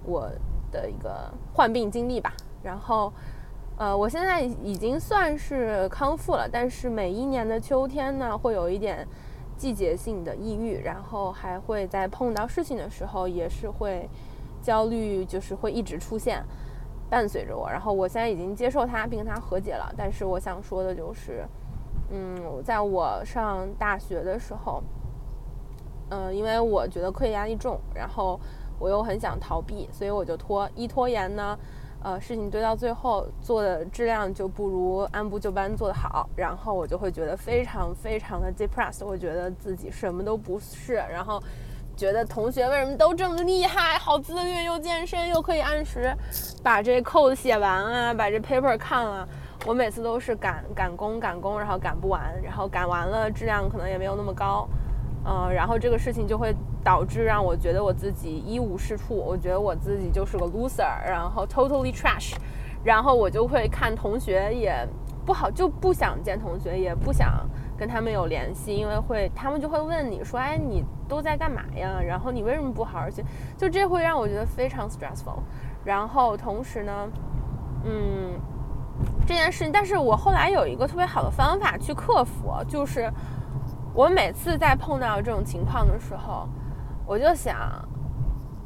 我的一个患病经历吧。然后，呃，我现在已经算是康复了，但是每一年的秋天呢，会有一点季节性的抑郁，然后还会在碰到事情的时候，也是会焦虑，就是会一直出现。伴随着我。然后我现在已经接受它，并跟它和解了。但是我想说的就是，嗯，在我上大学的时候，嗯、因为我觉得课业压力重，然后我又很想逃避，所以我就拖。一拖延呢，呃，事情堆到最后，做的质量就不如按部就班做得好，然后我就会觉得非常非常的 depressed，我觉得自己什么都不是，然后觉得同学为什么都这么厉害，好自律又健身又可以按时把这 code 写完啊，把这 paper 看了。我每次都是赶赶工赶工，然后赶不完，然后赶完了质量可能也没有那么高，呃，然后这个事情就会导致让我觉得我自己一无是处，我觉得我自己就是个 loser，然后 totally trash，然后我就会看同学也不好，就不想见同学，也不想跟他们有联系，因为会他们就会问你说，哎，你都在干嘛呀？然后你为什么不好好学？就这会让我觉得非常 stressful。然后同时呢，嗯，这件事情，但是我后来有一个特别好的方法去克服，就是我每次在碰到这种情况的时候，我就想，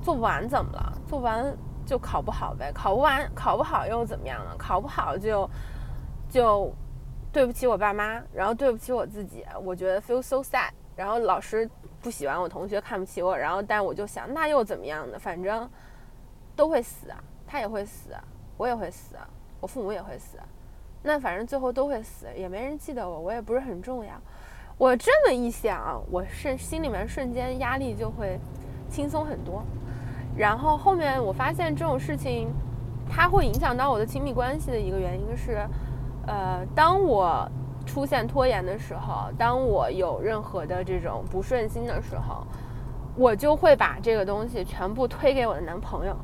做不完怎么了？做不完就考不好呗，考不完考不好又怎么样呢？考不好就就对不起我爸妈，然后对不起我自己，我觉得 feel so sad。然后老师不喜欢我，同学看不起我，然后但我就想，那又怎么样呢？反正都会死啊，他也会死，我也会死，我父母也会死，那反正最后都会死，也没人记得我，我也不是很重要。我这么一想，我是心里面瞬间压力就会轻松很多。然后后面我发现这种事情，它会影响到我的亲密关系的一个原因是，呃，当我出现拖延的时候，当我有任何的这种不顺心的时候，我就会把这个东西全部推给我的男朋友。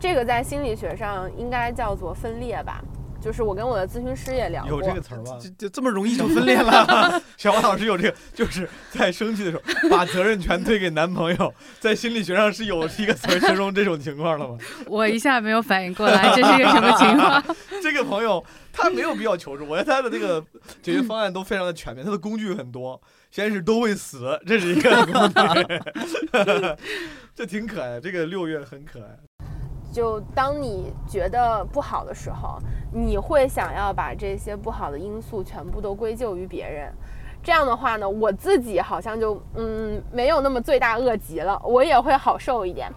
这个在心理学上应该叫做分裂吧，就是我跟我的咨询师也聊过。有这个词儿吗？就就这么容易就分裂了？小王老师有这个，就是在生气的时候把责任全推给男朋友，在心理学上是有一个词儿形容这种情况的吗？我一下没有反应过来，这是一个什么情况？这个朋友他没有必要求助，我觉得他的这个解决方案都非常的全面，他的工具很多。先是都会死，这是一个工具，这挺可爱。这个六月很可爱。就当你觉得不好的时候，你会想要把这些不好的因素全部都归咎于别人。这样的话呢，我自己好像就嗯没有那么罪大恶极了，我也会好受一点。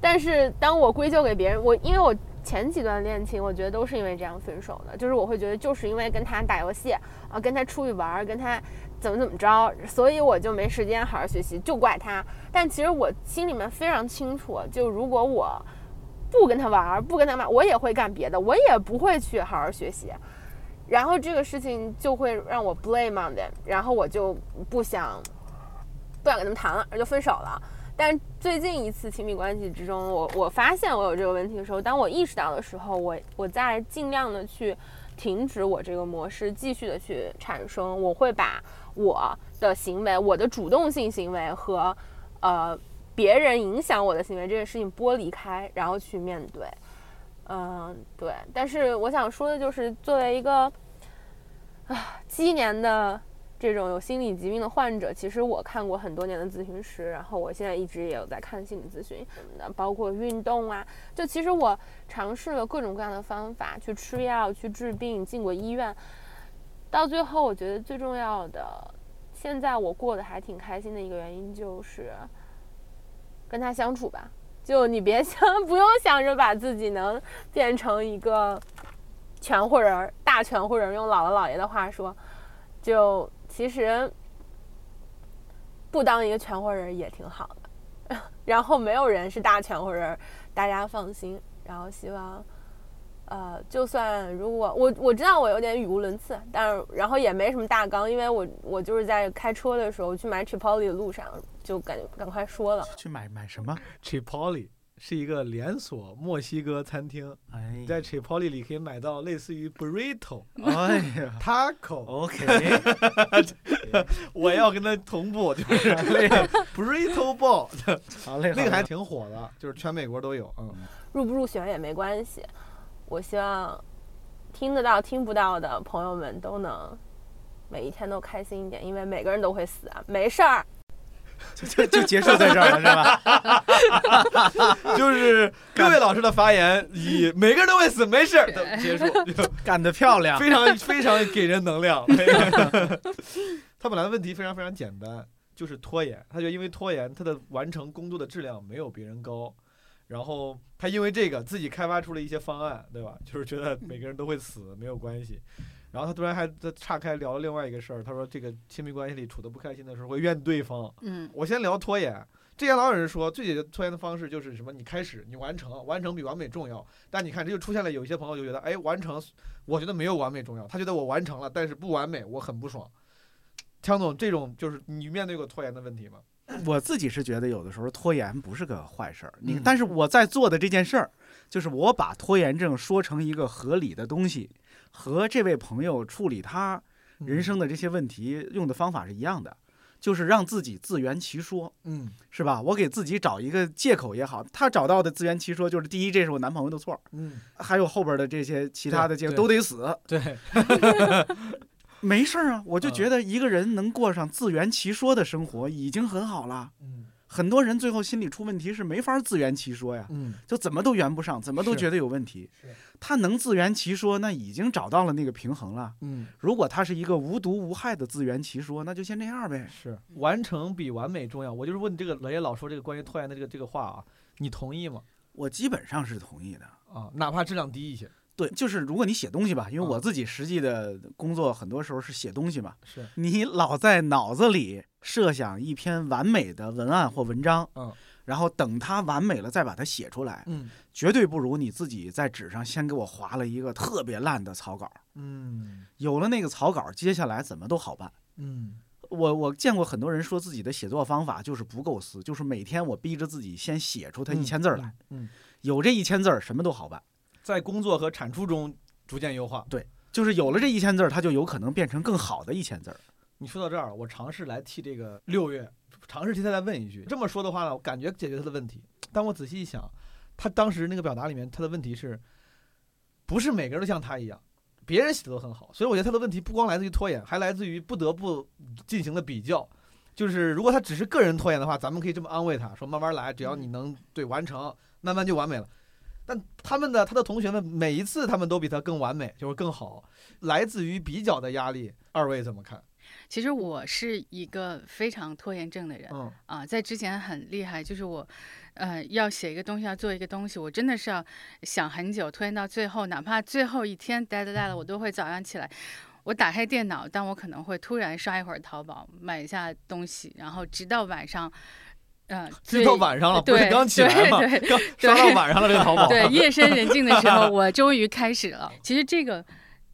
但是当我归咎给别人，我因为我前几段恋情，我觉得都是因为这样分手的，就是我会觉得就是因为跟他打游戏啊，跟他出去玩，跟他怎么怎么着，所以我就没时间好好学习，就怪他。但其实我心里面非常清楚，就如果我不跟他玩，不跟他玩，我也会干别的，我也不会去好好学习。然后这个事情就会让我 blame on them，然后我就不想不想跟他们谈了，就分手了。但最近一次亲密关系之中，我我发现我有这个问题的时候，当我意识到的时候，我我在尽量的去停止我这个模式，继续的去产生。我会把我的行为，我的主动性行为和呃别人影响我的行为这件事情剥离开，然后去面对。嗯，对。但是我想说的就是，作为一个啊七年的这种有心理疾病的患者，其实我看过很多年的咨询师，然后我现在一直也有在看心理咨询什么的，包括运动啊。就其实我尝试了各种各样的方法去吃药、去治病，进过医院。到最后，我觉得最重要的，现在我过得还挺开心的一个原因就是跟他相处吧。就你别 想，不用想着把自己能变成一个全乎人、大全乎人。用姥姥姥爷的话说，就其实不当一个全乎人也挺好的。然后没有人是大全乎人，大家放心。然后希望，呃，就算如果我我知道我有点语无伦次，但是然后也没什么大纲，因为我我就是在开车的时候去买 Chipotle 的路上就赶赶快说了。去买买什么？Chipotle 是一个连锁墨西哥餐厅，哎在 Chipotle 里可以买到类似于 burrito、哎呀 taco。，OK，我要跟他同步，就是那 个 burrito ball，好嘞，好嘞那个还挺火的，就是全美国都有。嗯，入不入选也没关系。我希望听得到、听不到的朋友们都能每一天都开心一点，因为每个人都会死啊，没事儿。就就结束在这儿了，是吧？就是各位老师的发言以 每个人都会死，没事儿的结束，就干得漂亮！非常非常给人能量。他本来的问题非常非常简单，就是拖延。他就因为拖延，他的完成工作的质量没有别人高。然后他因为这个自己开发出了一些方案，对吧？就是觉得每个人都会死，没有关系。然后他突然还他岔开聊了另外一个事儿，他说这个亲密关系里处得不开心的时候会怨对方。嗯我先聊拖延。之前老有人说，最解决拖延的方式就是什么？你开始，你完成，完成比完美重要。但你看，这就出现了有一些朋友就觉得，哎，完成，我觉得没有完美重要。他觉得我完成了，但是不完美，我很不爽。强总，这种就是你面对过拖延的问题吗？我自己是觉得有的时候拖延不是个坏事儿，你嗯但是我在做的这件事儿，就是我把拖延症说成一个合理的东西，和这位朋友处理他人生的这些问题用的方法是一样的，就是让自己自圆其说，嗯是吧？我给自己找一个借口也好，他找到的自圆其说就是第一，这是我男朋友的错，嗯，还有后边的这些其他的借口都得死，对，没事儿啊。我就嗯觉得一个人能过上自圆其说的生活已经很好了。嗯很多人最后心理出问题是没法自圆其说呀，嗯，就怎么都圆不上，怎么都觉得有问题。他能自圆其说，那已经找到了那个平衡了。嗯，如果他是一个无毒无害的自圆其说，那就先这样呗。是完成比完美重要。我就是问这个老爷老说这个关于拖延的这个这个话啊，你同意吗？我基本上是同意的。啊，哪怕质量低一些，对，就是如果你写东西吧，因为啊我自己实际的工作很多时候是写东西嘛，是你老在脑子里设想一篇完美的文案或文章，嗯，然后等它完美了再把它写出来，嗯绝对不如你自己在纸上先给我划了一个特别烂的草稿。嗯有了那个草稿，接下来怎么都好办。嗯我我见过很多人说自己的写作方法就是不构思，就是每天我逼着自己先写出它一千字来，嗯，有这一千字儿什么都好办。在工作和产出中逐渐优化。对就是有了这一千字儿，它就有可能变成更好的一千字儿。你说到这儿，我尝试来替这个六月尝试替他再问一句。这么说的话呢，我感觉解决他的问题。但我仔细一想，他当时那个表达里面，他的问题是，不是每个人都像他一样，别人写的都很好。所以我觉得他的问题不光来自于拖延，还来自于不得不进行的比较。就是如果他只是个人拖延的话，咱们可以这么安慰他说：慢慢来，只要你能对完成，慢慢就完美了。但他们的他的同学们每一次他们都比他更完美，就是更好，来自于比较的压力。二位怎么看？其实我是一个非常拖延症的人嗯啊，在之前很厉害，就是我，呃，要写一个东西，要做一个东西，我真的是要想很久，拖延到最后，哪怕最后一天待的待了，我都会早上起来，我打开电脑，但我可能会突然刷一会儿淘宝，买一下东西，然后直到晚上，呃，直到晚上了，不是对刚起来吗？对刷到晚上了，这个淘宝。对，夜深人静的时候，我终于开始了。其实这个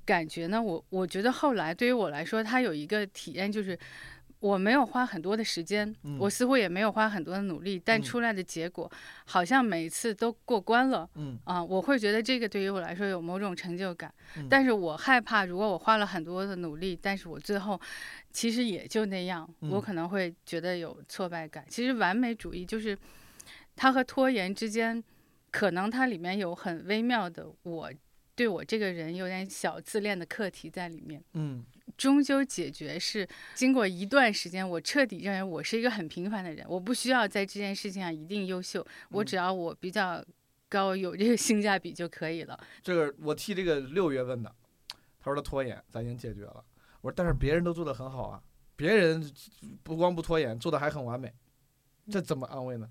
感觉呢，我我觉得后来对于我来说，它有一个体验，就是我没有花很多的时间，嗯我似乎也没有花很多的努力，但嗯出来的结果好像每一次都过关了。嗯啊，我会觉得这个对于我来说有某种成就感，嗯但是我害怕，如果我花了很多的努力，但是我最后其实也就那样，我嗯可能会觉得有挫败感。其实完美主义就是它和拖延之间，可能它里面有很微妙的我对我这个人有点小自恋的课题在里面。嗯终究解决是经过一段时间，我彻底认为我是一个很平凡的人，我不需要在这件事情上一定优秀，我嗯只要我比较高，有这个性价比就可以了。这个我替这个六月问的，他说他拖延，咱已经解决了。我说但是别人都做得很好啊，别人不光不拖延，做的还很完美，这怎么安慰呢？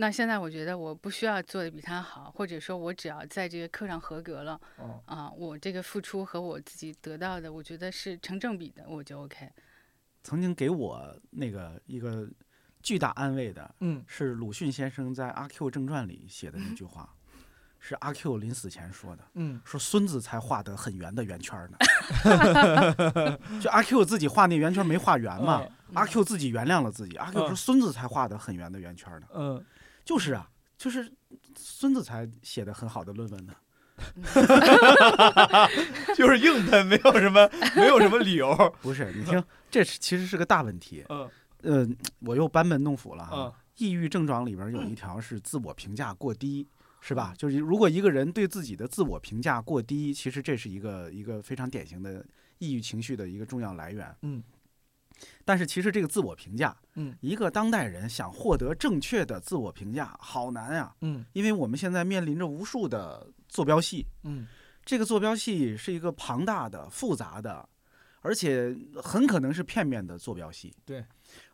那现在我觉得我不需要做的比他好，或者说我只要在这个课上合格了哦，啊，我这个付出和我自己得到的，我觉得是成正比的，我就 OK。曾经给我那个一个巨大安慰的，嗯是鲁迅先生在《阿 Q 正传》里写的那句话，是阿 Q 临死前说的，嗯说孙子才画得很圆的圆圈呢。就阿 Q 自己画那圆圈没画圆嘛，阿 Q 自己原谅了自己。阿 Q 说嗯孙子才画得很圆的圆圈呢，嗯，就是啊，就是孙子才写的很好的论文呢。就是硬喷，没有什么没有什么理由。不是，你听，这是其实是个大问题。嗯呃，我又班门弄斧了哈。嗯抑郁症状里边有一条是自我评价过低，是吧？就是如果一个人对自己的自我评价过低，其实这是一个一个非常典型的抑郁情绪的一个重要来源。嗯，但是其实这个自我评价，嗯，一个当代人想获得正确的自我评价，好难啊。嗯。因为我们现在面临着无数的坐标系，嗯。这个坐标系是一个庞大的、复杂的，而且很可能是片面的坐标系。对，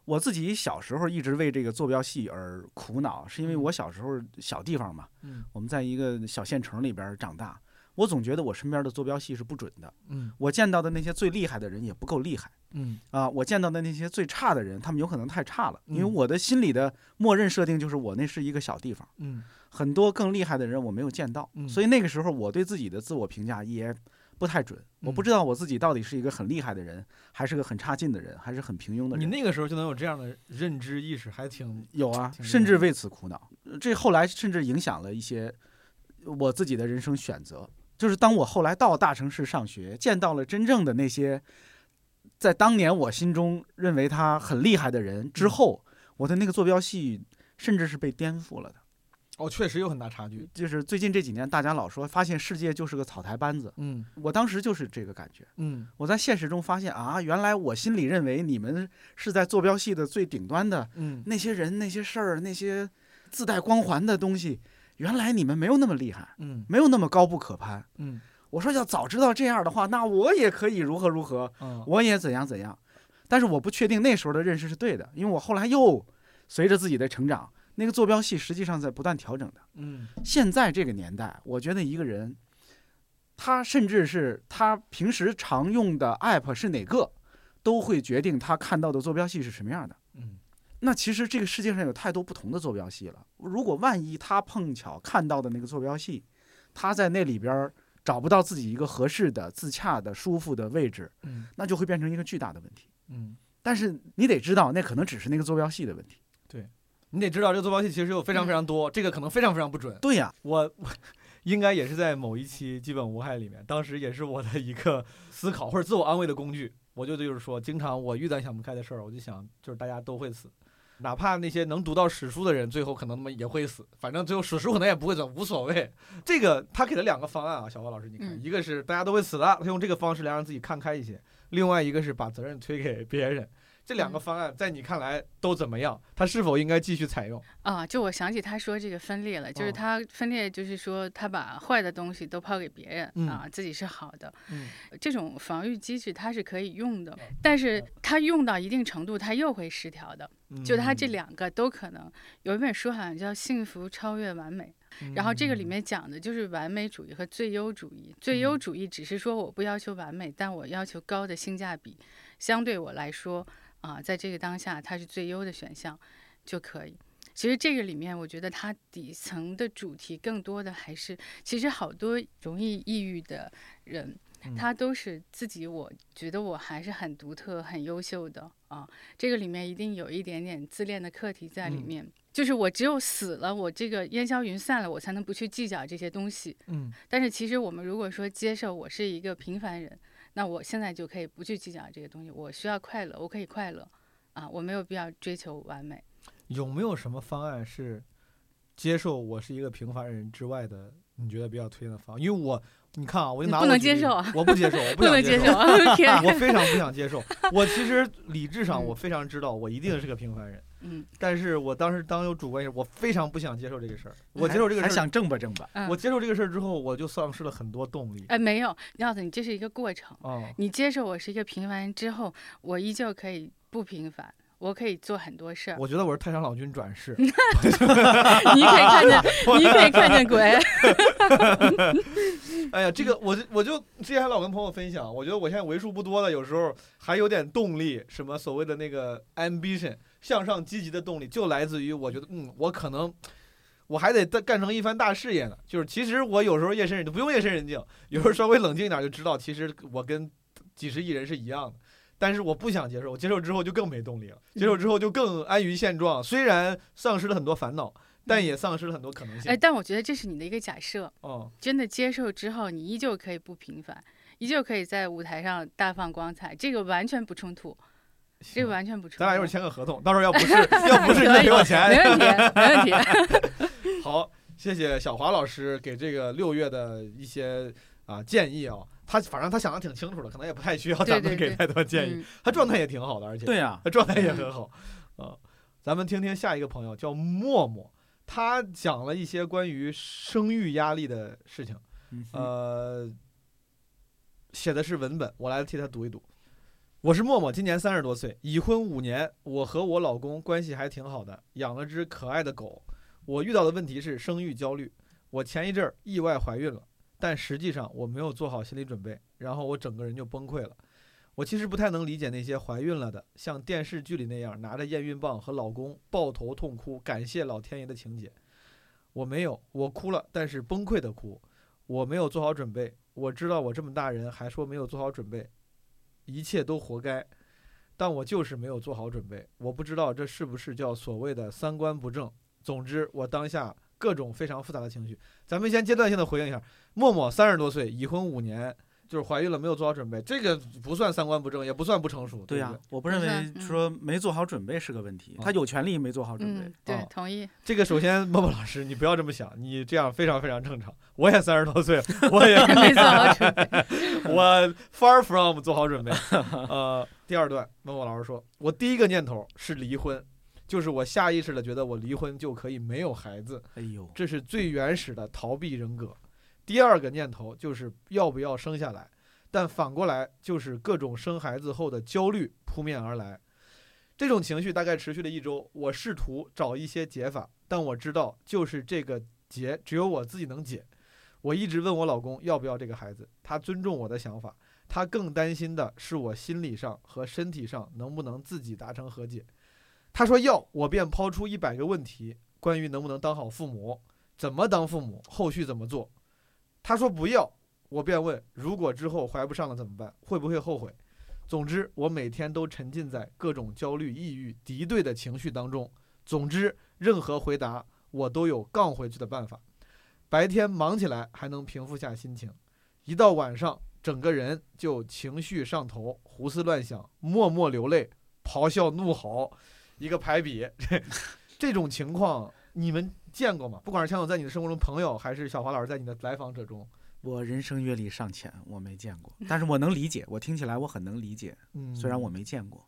我自己小时候一直为这个坐标系而苦恼，是因为嗯。我小时候小地方嘛，嗯。我们在一个小县城里边长大，我总觉得我身边的坐标系是不准的，嗯我见到的那些最厉害的人也不够厉害。嗯啊，我见到的那些最差的人，他们有可能太差了，因为嗯我的心里的默认设定就是我那是一个小地方，嗯很多更厉害的人我没有见到，嗯所以那个时候我对自己的自我评价也不太准，我不嗯知道我自己到底是一个很厉害的人，还是个很差劲的人，还是很平庸的人。你那个时候就能有这样的认知意识，还挺有啊，甚至为此苦恼，呃这后来甚至影响了一些我自己的人生选择。就是当我后来到大城市上学，见到了真正的那些在当年我心中认为他很厉害的人之后，我的那个坐标系甚至是被颠覆了的。哦，确实有很大差距。就是最近这几年，大家老说发现世界就是个草台班子，嗯我当时就是这个感觉。嗯我在现实中发现啊，原来我心里认为你们是在坐标系的最顶端的嗯那些人、那些事儿、那些自带光环的东西，原来你们没有那么厉害，嗯没有那么高不可攀。嗯我说要早知道这样的话，那我也可以如何如何，嗯我也怎样怎样。但是我不确定那时候的认识是对的，因为我后来又随着自己的成长，那个坐标系实际上在不断调整的。嗯现在这个年代，我觉得一个人，他甚至是他平时常用的 app 是哪个，都会决定他看到的坐标系是什么样的。嗯那其实这个世界上有太多不同的坐标系了。如果万一他碰巧看到的那个坐标系，他在那里边儿找不到自己一个合适的、自洽的、舒服的位置，嗯那就会变成一个巨大的问题。嗯，但是你得知道，那可能只是那个坐标系的问题。对你得知道这个坐标系其实有非常非常多，这个可能非常非常不准。对呀，我我应该也是在某一期基本无害里面，当时也是我的一个思考或者自我安慰的工具。我就就是说，经常我遇到想不开的事儿，我就想，就是大家都会死，哪怕那些能读到史书的人，最后可能他们也会死，反正最后史书可能也不会走，无所谓。这个他给了两个方案啊，小王老师，你看，嗯一个是大家都会死的，他用这个方式来让自己看开一些；另外一个是把责任推给别人。这两个嗯方案在你看来都怎么样？它是否应该继续采用？啊，就我想起他说这个分裂了，就是哦他分裂，就是说他把坏的东西都抛给别人、嗯啊，自己是好的。嗯这种防御机制它是可以用的，但是它用到一定程度，它又会失调的。就它这嗯两个都可能。有一本书好像叫《幸福超越完美》，然后这个里嗯面讲的就是完美主义和最优主义。最优主义只是说我不要求完美，但我要求高的性价比，相对我来说啊，在这个当下它是最优的选项就可以。其实这个里面，我觉得它底层的主题更多的还是，其实好多容易抑郁的人，嗯他都是自己，我觉得我还是很独特、很优秀的啊。这个里面一定有一点点自恋的课题在里嗯面，就是我只有死了，我这个烟消云散了，我才能不去计较这些东西。嗯但是其实我们如果说接受我是一个平凡人，那我现在就可以不去计较这些东西，我需要快乐，我可以快乐啊，我没有必要追求完美。有没有什么方案是接受我是一个平凡人之外的？你觉得比较推荐的方案？因为我，你看啊，我就拿我不能接受啊我不接受，我不 能接想接受啊 天我非常不想接受。我其实理智上嗯我非常知道，我一定是个平凡人，嗯但是我当时当有主观意识，我非常不想接受这个事儿。我接受这个事儿，还想正吧正吧。嗯，我接受这个事儿之后，我就丧失了很多动力。哎没有，廖子，你这是一个过程。哦，你接受我是一个平凡人之后，我依旧可以不平凡，我可以做很多事儿。我觉得我是太上老君转世。你可以看见，你可以看见鬼。哎呀，这个我就我就之前还老跟朋友分享，我觉得我现在为数不多的，有时候还有点动力，什么所谓的那个 ambition 向上积极的动力，就来自于我觉得，嗯，我可能我还得干干成一番大事业呢。就是其实我有时候夜深人静，不用夜深人静，有时候稍微冷静一点就知道，其实我跟几十亿人是一样的。但是我不想接受，我接受之后就更没动力了，接受之后就更安于现状。虽然丧失了很多烦恼，但也丧失了很多可能性。哎，但我觉得这是你的一个假设。哦，真的接受之后，你依旧可以不平凡，依旧可以在舞台上大放光彩，这个完全不冲突，这个完全不冲突。咱俩一会儿签个合同，到时候要不是要不是你就给我钱，没问题，没问题。好，谢谢小华老师给这个六月的一些啊建议啊。他反正他想的挺清楚的，可能也不太需要咱们给太多建议。嗯他状态也挺好的，而且对呀、他状态也很好啊。咱们听听下一个朋友叫默默，他讲了一些关于生育压力的事情。呃，写的是文本，我来替他读一读。我是默默，今年三十多岁，已婚五年。我和我老公关系还挺好的，养了只可爱的狗。我遇到的问题是生育焦虑。我前一阵儿意外怀孕了，但实际上我没有做好心理准备，然后我整个人就崩溃了。我其实不太能理解那些怀孕了的，像电视剧里那样拿着验孕棒和老公抱头痛哭，感谢老天爷的情节。我没有，我哭了，但是崩溃的哭。我没有做好准备，我知道我这么大人还说没有做好准备，一切都活该。但我就是没有做好准备，我不知道这是不是叫所谓的三观不正。总之，我当下各种非常复杂的情绪。咱们先阶段性的回应一下，默默三十多岁，已婚五年，就是怀孕了没有做好准备，这个不算三观不正，也不算不成熟，对呀？我不认为说没做好准备是个问题，啊他有权利没做好准备。嗯，对哦，同意。这个首先，默默老师，你不要这么想，你这样非常非常正常。我也三十多岁，我也 没做好准备。我 far from 做好准备。呃，第二段，默默老师说，我第一个念头是离婚，就是我下意识的觉得我离婚就可以没有孩子，哎呦，这是最原始的逃避人格。第二个念头就是要不要生下来，但反过来就是各种生孩子后的焦虑扑面而来。这种情绪大概持续了一周，我试图找一些解法，但我知道就是这个结只有我自己能解。我一直问我老公要不要这个孩子，他尊重我的想法，他更担心的是我心理上和身体上能不能自己达成和解。他说要，我便抛出一百个问题，关于能不能当好父母，怎么当父母，后续怎么做。他说不要，我便问，如果之后怀不上了怎么办？会不会后悔？总之，我每天都沉浸在各种焦虑、抑郁、敌对的情绪当中。总之，任何回答我都有杠回去的办法。白天忙起来还能平复下心情，一到晚上，整个人就情绪上头，胡思乱想，默默流泪，咆哮怒吼，一个排比。这种情况你们见过吗？不管是强总在你的生活中，朋友还是小华老师在你的来访者中，我人生阅历尚浅，我没见过，但是我能理解，我听起来我很能理解，嗯，虽然我没见过。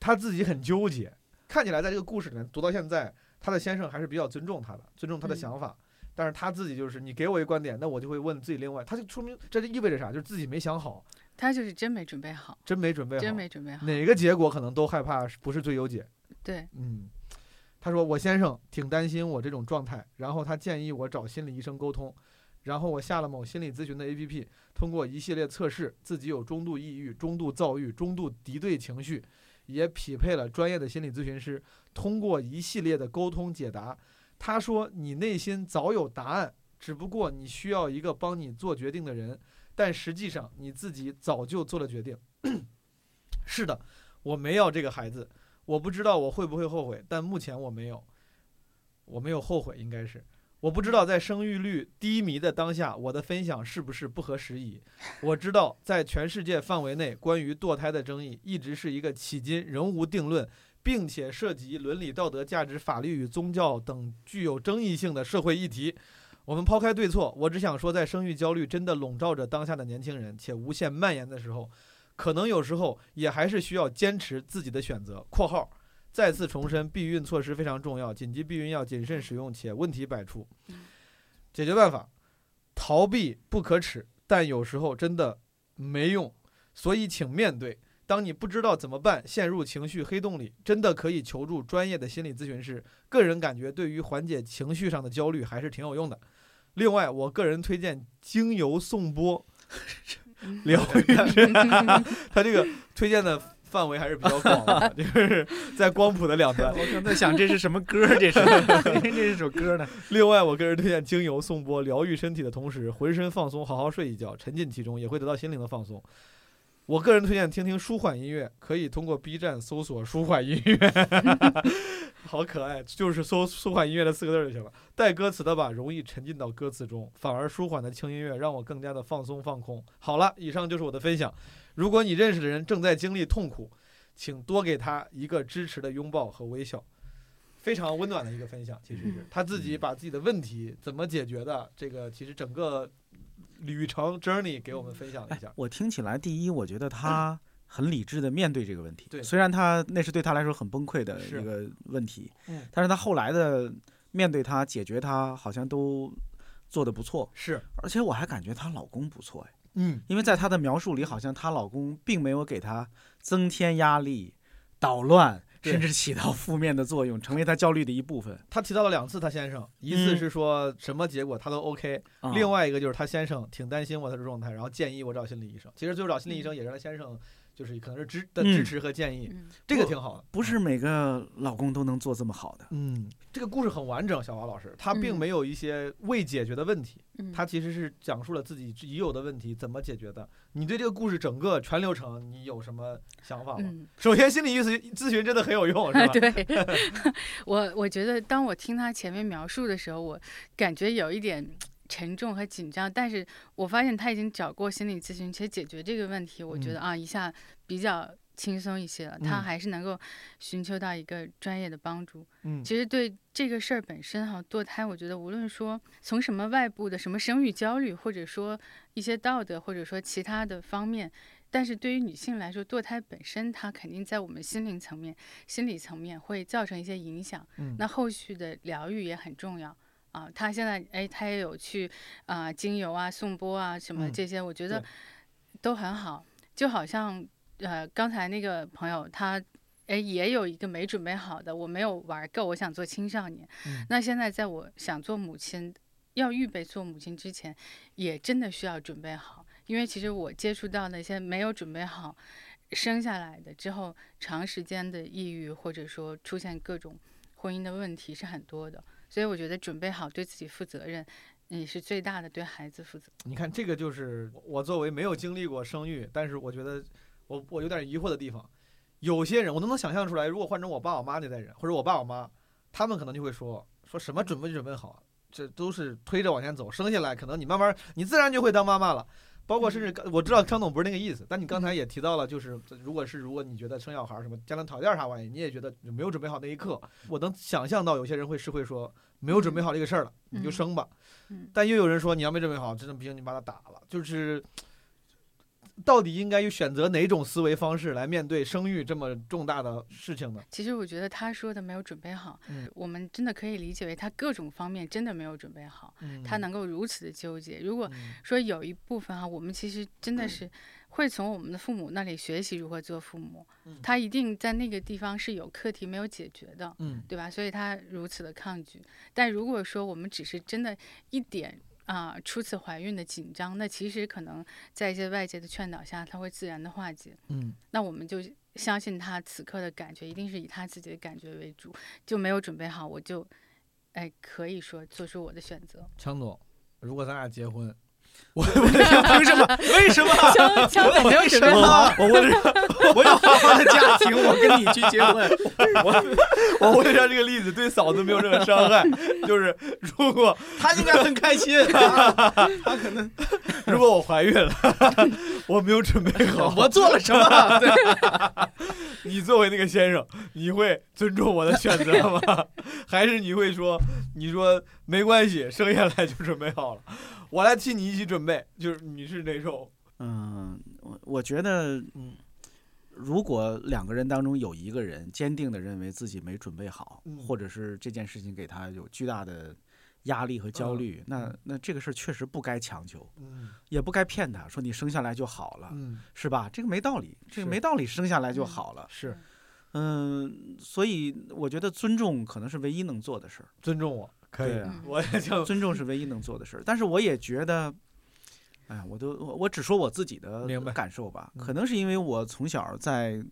他自己很纠结，看起来在这个故事里面读到现在，他的先生还是比较尊重他的，尊重他的嗯想法。但是他自己就是你给我一个观点，那我就会问自己另外，他就说明这就意味着啥？就是自己没想好，他就是真没准备好，真没准备好，真没准备好。哪个结果可能都害怕不是最优解。对，嗯，他说我先生挺担心我这种状态，然后他建议我找心理医生沟通，然后我下了某心理咨询的 APP，通过一系列测试，自己有中度抑郁、中度躁郁、中度敌对情绪，也匹配了专业的心理咨询师，通过一系列的沟通解答，他说你内心早有答案，只不过你需要一个帮你做决定的人，但实际上你自己早就做了决定。是的，我没要这个孩子。我不知道我会不会后悔，但目前我没有，我没有后悔，应该是。我不知道在生育率低迷的当下，我的分享是不是不合时宜。我知道在全世界范围内，关于堕胎的争议一直是一个迄今仍无定论，并且涉及伦理道德、价值、法律与宗教等具有争议性的社会议题。我们抛开对错，我只想说，在生育焦虑真的笼罩着当下的年轻人，且无限蔓延的时候，可能有时候也还是需要坚持自己的选择。（括号）再次重申，避孕措施非常重要，紧急避孕药谨慎使用，且问题百出。解决办法：逃避不可耻，但有时候真的没用，所以请面对。当你不知道怎么办，陷入情绪黑洞里，真的可以求助专业的心理咨询师。个人感觉，对于缓解情绪上的焦虑还是挺有用的。另外，我个人推荐精油颂钵 疗愈 师，他这个推荐的范围还是比较广的，就是在光谱的两端。我刚在想这是什么歌？这是这是首歌呢？另外，我个人推荐精油颂钵，疗愈身体的同时，浑身放松，好好睡一觉，沉浸其中，也会得到心灵的放松。我个人推荐听听舒缓音乐，可以通过 B 站搜索“舒缓音乐” 好可爱，就是搜“舒缓音乐”的四个字就行了。带歌词的吧，容易沉浸到歌词中，反而舒缓的轻音乐让我更加的放松放空。好了，以上就是我的分享。如果你认识的人正在经历痛苦，请多给他一个支持的拥抱和微笑。非常温暖的一个分享，其实是他自己把自己的问题怎么解决的，这个其实整个 旅程 journey 给我们分享一哎下，。我听起来，第一，我觉得他很理智的面对这个问题。对虽然他那是对他来说很崩溃的是一个问题，嗯但是他后来的面对他、解决他，好像都做的不错。是，而且我还感觉她老公不错哎，嗯，因为在她的描述里，好像她老公并没有给她增添压力、捣乱，对甚至起到负面的作用，成为他焦虑的一部分。他提到了两次他先生，一次嗯是说什么结果他都 OK，、啊另外一个就是他先生挺担心我的状态，然后建议我找心理医生。其实最后找心理医生也是他先生，就是可能是支的嗯支持和建议，嗯这个挺好的。不是每个老公都能做这么好的。嗯，这个故事很完整，小华老师，他并嗯没有一些未解决的问题，嗯他其实是讲述了自己已有的问题怎么解决的。你对这个故事整个全流程，你有什么想法吗？嗯，首先，心理咨询咨询真的很有用，是吧？对，我我觉得当我听他前面描述的时候，我感觉有一点沉重和紧张，但是我发现他已经找过心理咨询，且解决这个问题，我觉得啊一下比较轻松一些了。他嗯还是能够寻求到一个专业的帮助。嗯其实对这个事儿本身哈，堕胎，我觉得无论说从什么外部的什么生育焦虑，或者说一些道德，或者说其他的方面，但是对于女性来说，堕胎本身它肯定在我们心灵层面、心理层面会造成一些影响。嗯那后续的疗愈也很重要啊。他现在哎，他也有去啊、精油啊、颂钵啊什么嗯这些，我觉得都很好。就好像呃刚才那个朋友他。哎，也有一个没准备好的，我没有玩够，我想做青少年。嗯那现在在我想做母亲，要预备做母亲之前，也真的需要准备好，因为其实我接触到那些没有准备好，生下来的之后，长时间的抑郁或者说出现各种婚姻的问题是很多的，所以我觉得准备好对自己负责任，你是最大的对孩子负责。你看，这个就是我作为没有经历过生育，但是我觉得我我有点疑惑的地方。有些人我都能想象出来，如果换成我爸我妈那代人，或者我爸我妈，他们可能就会说说什么准备准备好，这都是推着往前走，生下来可能你慢慢你自然就会当妈妈了。包括甚至我知道张总不是那个意思，但你刚才也提到了，就是如果是如果你觉得生小孩儿什么家庭条件啥玩意，你也觉得没有准备好那一刻，我能想象到有些人会是会说没有准备好这个事儿了，你就嗯。生吧。嗯。但又有人说你要没准备好，真的不行，你把他打了。就是到底应该选择哪种思维方式来面对生育这么重大的事情呢？其实我觉得他说的没有准备好，嗯我们真的可以理解为他各种方面真的没有准备好，嗯他能够如此的纠结。如果嗯说有一部分哈，我们其实真的是会从我们的父母那里学习如何做父母，嗯他一定在那个地方是有课题没有解决的，嗯对吧？所以他如此的抗拒。但如果说我们只是真的一点啊、初次怀孕的紧张，那其实可能在一些外界的劝导下，他会自然的化解。嗯那我们就相信他此刻的感觉一定是以他自己的感觉为主，就没有准备好，我就哎可以说做出我的选择。强总，如果咱俩结婚，我我凭什么？为什么？枪枪总没有准备好，我为了我有好好的家庭，我跟你去结婚。我我为了让这个例子对嫂子没有任何伤害，就是如果他应该很开心，他可能如果我怀孕了，我没有准备好，我做了什么？对你作为那个先生，你会尊重我的选择吗？还是你会说，你说没关系，生下来就准备好了，我来替你一起准备？就是你是哪种？嗯，我我觉得，嗯如果两个人当中有一个人坚定的认为自己没准备好，嗯或者是这件事情给他有巨大的压力和焦虑，那嗯那这个事儿确实不该强求，嗯也不该骗他说你生下来就好了，嗯，是吧？这个没道理，这个没道理，生下来就嗯好了。是嗯，所以我觉得尊重可能是唯一能做的事儿。尊重我，可以对啊，我也就尊重是唯一能做的事儿。但是我也觉得，哎呀，我都我我只说我自己的感受吧。嗯可能是因为我从小在，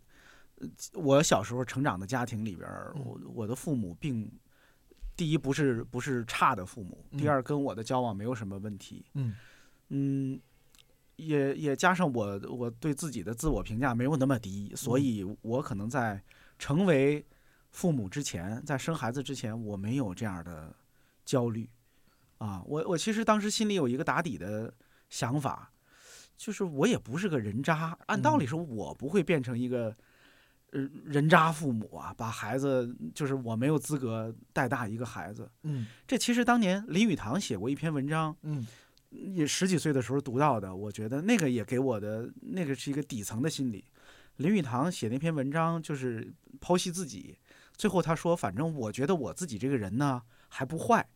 呃我小时候成长的家庭里边，嗯我我的父母并，第一不是不是差的父母，第嗯二跟我的交往没有什么问题。嗯嗯，也也加上我我对自己的自我评价没有那么低，所嗯以我可能在成为父母之前，在生孩子之前，我没有这样的焦虑啊。我我其实当时心里有一个打底的想法，就是我也不是个人渣，按道理嗯说，我不会变成一个。呃，人渣父母啊，把孩子就是我没有资格带大一个孩子。嗯这其实当年林语堂写过一篇文章，嗯也十几岁的时候读到的，我觉得那个也给我的那个是一个底层的心理。林语堂写那篇文章就是剖析自己，最后他说：“反正我觉得我自己这个人呢还不坏，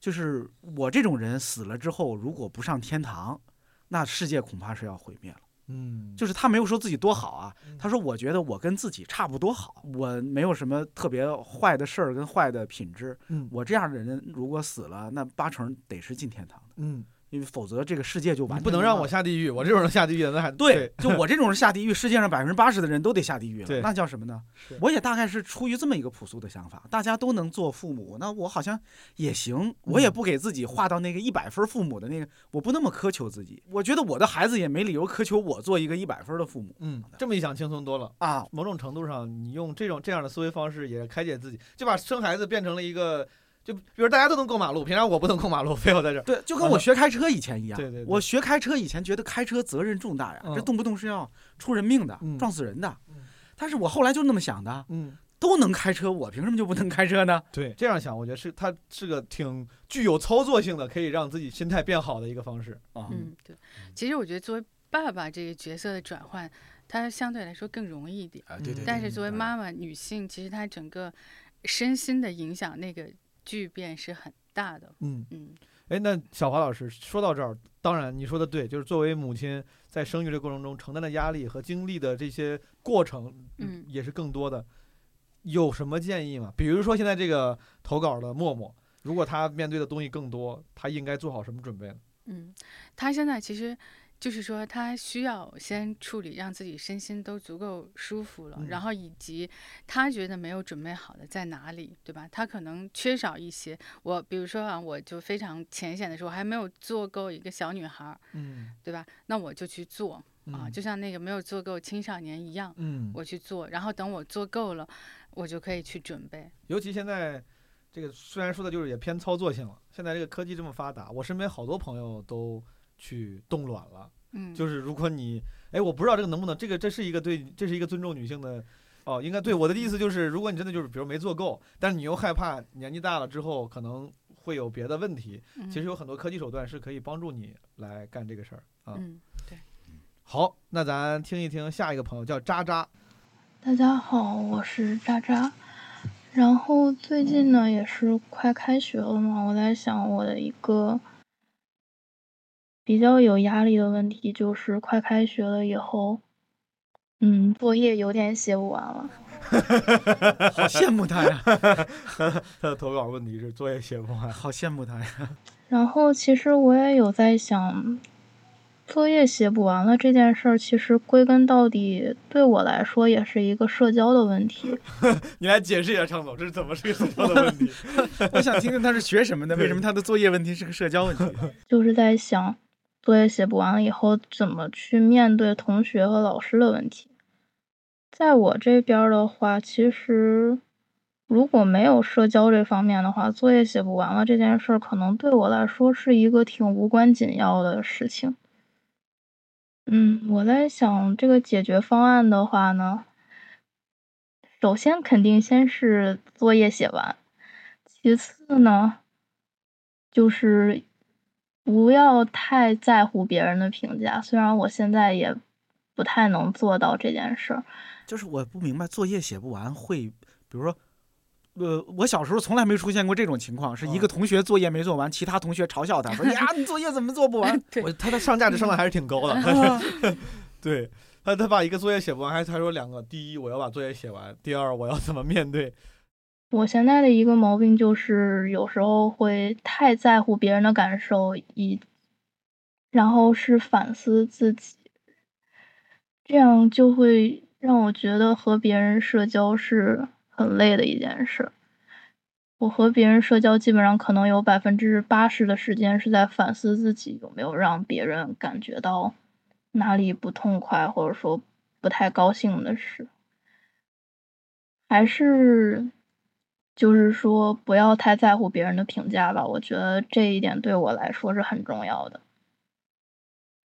就是我这种人死了之后，如果不上天堂，那世界恐怕是要毁灭了。”嗯，就是他没有说自己多好啊嗯，他说我觉得我跟自己差不多好，我没有什么特别坏的事儿跟坏的品质。嗯我这样的人如果死了，那八成得是进天堂的，嗯，因为否则这个世界就完不能让我下地狱，我这种人下地狱的那还对，就我这种人下地狱，世界上百分之八十的人都得下地狱了，那叫什么呢？我也大概是出于这么一个朴素的想法，大家都能做父母，那我好像也行，我也不给自己画到那个一百分父母的那个，我不那么苛求自己。我觉得我的孩子也没理由苛求我做一个一百分的父母嗯，这么一想轻松多了。啊。某种程度上，你用这种这样的思维方式也开解自己，就把生孩子变成了一个，就比如大家都能过马路，凭啥我不能过马路，非要在这儿？对，就跟我学开车以前一样。对对对我学开车以前觉得开车责任重大呀，嗯这动不动是要出人命的，嗯撞死人的嗯。但是我后来就那么想的，嗯，都能开车，我凭什么就不能开车呢？对，这样想，我觉得是它是个挺具有操作性的，可以让自己心态变好的一个方式。啊，嗯，对。其实我觉得作为爸爸这个角色的转换，它相对来说更容易一点。啊，对对。但对是作为妈妈，女性其实她整个身心的影响那个巨变是很大的。嗯，嗯哎，那小华老师说到这儿，当然你说的对，就是作为母亲在生育这过程中承担的压力和经历的这些过程，嗯也是更多的。有什么建议吗？比如说现在这个投稿的默默，如果他面对的东西更多，他应该做好什么准备呢？嗯，他现在其实就是说，他需要先处理让自己身心都足够舒服了，嗯然后以及他觉得没有准备好的在哪里，对吧？他可能缺少一些。我比如说啊，我就非常浅显的说，我还没有做够一个小女孩儿，嗯对吧？那我就去做啊，就像那个没有做够青少年一样，嗯，我去做，然后等我做够了，我就可以去准备。尤其现在这个虽然说的就是也偏操作性了，现在这个科技这么发达，我身边好多朋友都去冻卵了。嗯，就是如果你，哎，我不知道这个能不能，这个这是一个对，这是一个尊重女性的，哦，应该对我的意思就是，如果你真的就是比如没做够，但是你又害怕年纪大了之后可能会有别的问题，嗯其实有很多科技手段是可以帮助你来干这个事儿啊。嗯，对，好，那咱听一听下一个朋友叫渣渣，大家好，我是渣渣。然后最近呢，也是快开学了嘛，我在想我的一个比较有压力的问题，就是快开学了以后，嗯，作业有点写不完了。好羡慕他呀，他的投稿问题是作业写不完，好羡慕他呀。然后其实我也有在想，作业写不完了这件事儿，其实归根到底对我来说也是一个社交的问题。你来解释一下，畅总，这是怎么是个什么的问题？我想听听他是学什么的，为什么他的作业问题是个社交问题？就是在想，作业写不完了以后怎么去面对同学和老师的问题。在我这边的话，其实如果没有社交这方面的话，作业写不完了这件事儿，可能对我来说是一个挺无关紧要的事情。嗯，我在想这个解决方案的话呢，首先肯定先是作业写完，其次呢，就是不要太在乎别人的评价。虽然我现在也不太能做到这件事儿，就是我不明白，作业写不完会，比如说，呃，我小时候从来没出现过这种情况，是一个同学作业没做完，其他同学嘲笑他说：“呀，你作业怎么做不完 对我他的上价值上的还是挺高的。啊 对他，他把一个作业写不完，还他说两个：第一，我要把作业写完；第二，我要怎么面对。我现在的一个毛病就是有时候会太在乎别人的感受，以然后是反思自己，这样就会让我觉得和别人社交是很累的一件事。我和别人社交基本上可能有百分之八十的时间是在反思自己有没有让别人感觉到哪里不痛快，或者说不太高兴的事，还是就是说不要太在乎别人的评价吧。我觉得这一点对我来说是很重要的。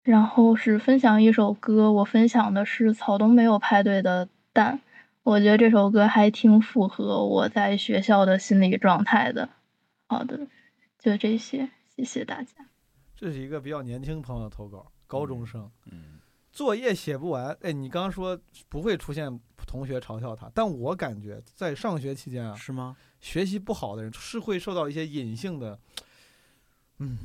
然后是分享一首歌，我分享的是草东没有派对的《蛋》，我觉得这首歌还挺符合我在学校的心理状态的。好的，就这些，谢谢大家。这是一个比较年轻朋友的投稿，高中生，嗯，作业写不完。哎，你刚刚说不会出现同学嘲笑他，但我感觉在上学期间啊，是吗？学习不好的人是会受到一些隐性的，嗯，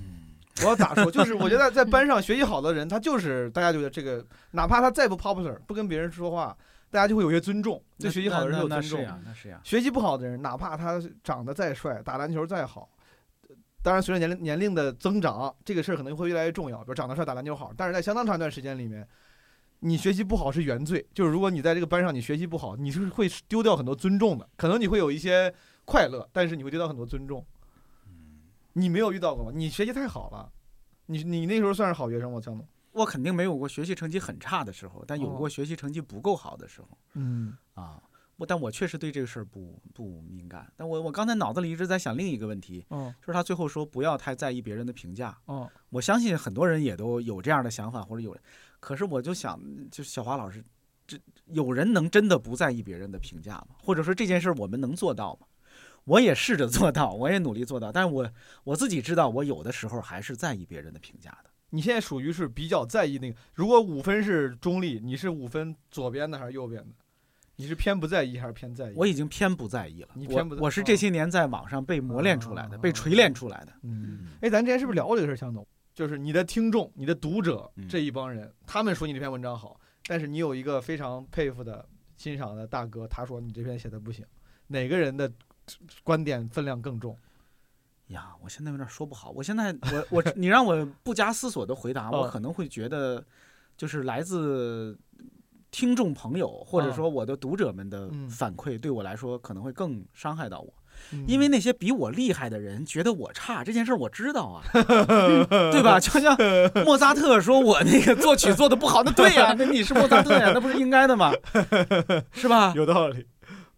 我要咋说？就是我觉得在班上学习好的人，他就是大家觉得这个，哪怕他再不 popular，不跟别人说话，大家就会有些尊重，对学习好的人有尊重。那是呀，那是呀。学习不好的人，哪怕他长得再帅，打篮球再好，当然随着年龄年龄的增长，这个事儿可能会越来越重要。比如长得帅、打篮球好，但是在相当长一段时间里面，你学习不好是原罪。就是如果你在这个班上你学习不好，你是会丢掉很多尊重的。可能你会有一些快乐，但是你会丢掉很多尊重。你没有遇到过吗？你学习太好了，你你那时候算是好学生吗？江总？我肯定没有过学习成绩很差的时候，但有过哦学习成绩不够好的时候嗯啊。我但我确实对这个事儿不不敏感。但我我刚才脑子里一直在想另一个问题，哦就是他最后说不要太在意别人的评价。哦，我相信很多人也都有这样的想法，或者有，可是我就想，就是小华老师，这有人能真的不在意别人的评价吗？或者说这件事我们能做到吗？我也试着做到，我也努力做到，但是我我自己知道，我有的时候还是在意别人的评价的。你现在属于是比较在意那个，如果五分是中立，你是五分左边的还是右边的？你是偏不在意还是偏在意？我已经偏不在意了，你偏不在我我是这些年在网上被磨练出来的，啊被锤炼出来的。嗯，哎，咱之前是不是聊过这个事儿，向总？就是你的听众、你的读者嗯这一帮人，他们说你这篇文章好，但是你有一个非常佩服的、欣赏的大哥，他说你这篇写的不行，哪个人的观点分量更重？呀，我现在有点说不好。我现在我我你让我不加思索的回答，我哦可能会觉得，就是来自听众朋友或者哦说我的读者们的嗯反馈，对我来说可能会更伤害到我。嗯因为那些比我厉害的人觉得我差这件事儿我知道啊，对吧？就像 莫扎特说我那个作曲做的不好，那对呀、那你是莫扎特呀，那不是应该的吗？是吧？有道理。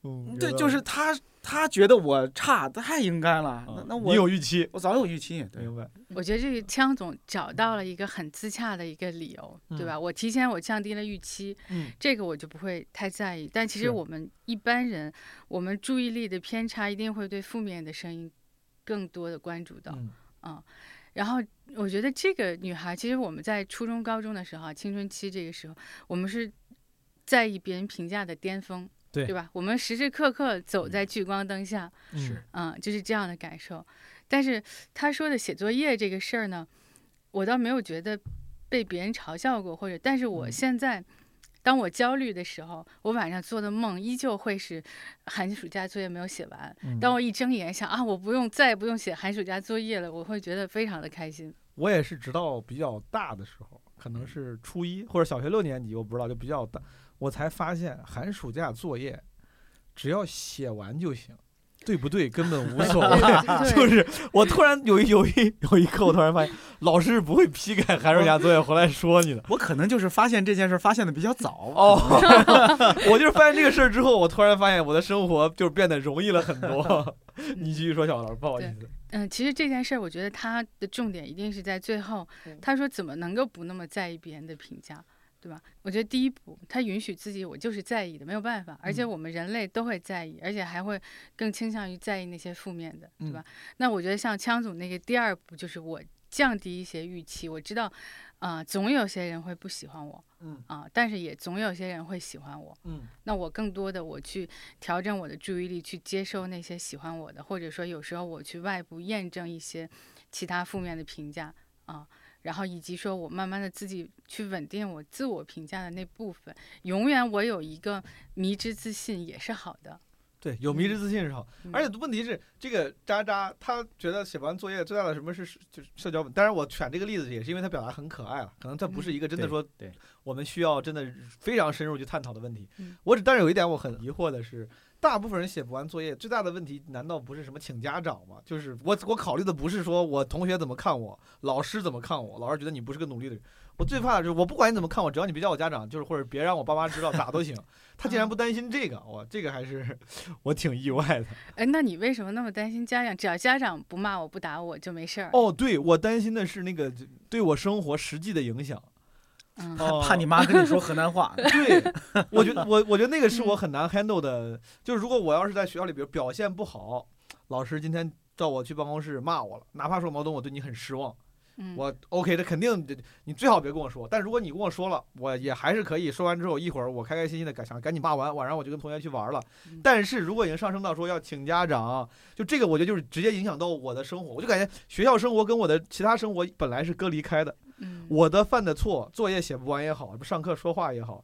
嗯，对，就是他他觉得我差，太应该了。那我你有预期，我早有预期，对明白？我觉得这个枪总找到了一个很自洽的一个理由，对吧？我提前我降低了预期，嗯这个我就不会太在意。但其实我们一般人，我们注意力的偏差一定会对负面的声音更多的关注到。嗯然后我觉得这个女孩，其实我们在初中、高中的时候啊，青春期这个时候，我们是在意别人评价的巅峰，对对吧？我们时时刻刻走在聚光灯下，是嗯，就是这样的感受。但是他说的写作业这个事儿呢，我倒没有觉得被别人嘲笑过，或者，但是我嗯现在。当我焦虑的时候，我晚上做的梦依旧会是寒暑假作业没有写完。嗯当我一睁眼想啊，我不用再也不用写寒暑假作业了，我会觉得非常的开心。我也是直到比较大的时候，可能是初一或者小学六年级，我不知道，就比较大，我才发现寒暑假作业只要写完就行，对不对？根本无所谓。就是我突然有一有一有一刻，我突然发现老师是不会批改寒暑假作业回来说你的。我可能就是发现这件事儿发现的比较早哦，我就是 发现这个事儿之后，我突然发现我的生活就变得容易了很多。你继续说，小老师，不好意思。嗯，其实这件事儿，我觉得他的重点一定是在最后。他说怎么能够不那么在意别人的评价，对吧？我觉得第一步，他允许自己我就是在意的，没有办法。而且嗯我们人类都会在意，而且还会更倾向于在意那些负面的，对吧？嗯那我觉得像枪总那个第二步，就是我降低一些预期，我知道，啊、总有些人会不喜欢我，嗯啊、但是也总有些人会喜欢我。嗯那我更多的我去调整我的注意力，去接受那些喜欢我的，或者说有时候我去外部验证一些其他负面的评价啊，然后以及说我慢慢的自己去稳定我自我评价的那部分，永远我有一个迷之自信也是好的。对，有迷之自信是好，嗯而且问题是这个渣渣他觉得写完作业最大的什么是是就是社交，当然我选这个例子也是因为他表达很可爱了，可能这不是一个真的说对我们需要真的非常深入去探讨的问题嗯。我只但是有一点我很疑惑的是，大部分人写不完作业最大的问题难道不是什么请家长吗？就是我我考虑的不是说我同学怎么看我，老师怎么看我，老师觉得你不是个努力的人。我最怕的就是我不管你怎么看我，只要你别叫我家长，就是或者别让我爸妈知道咋都行。他竟然不担心这个，哇，这个还是 我挺意外的。哎，那你为什么那么担心家长？只要家长不骂我不打我就没事儿。哦，对我担心的是那个对我生活实际的影响。嗯，哦怕你妈跟你说河南话。对，我觉得我我觉得那个是我嗯很难 handle 的。就是如果我要是在学校里，比如表现不好，老师今天叫我去办公室骂我了，哪怕说毛东我对你很失望，嗯，我 OK 的，肯定你最好别跟我说。但如果你跟我说了，我也还是可以说完之后，一会儿我开开心心的赶想赶紧骂完，晚上我就跟同学去玩了嗯。但是如果已经上升到说要请家长，就这个我觉得就是直接影响到我的生活，我就感觉学校生活跟我的其他生活本来是割离开的。嗯，我的犯的错，作业写不完也好，上课说话也好，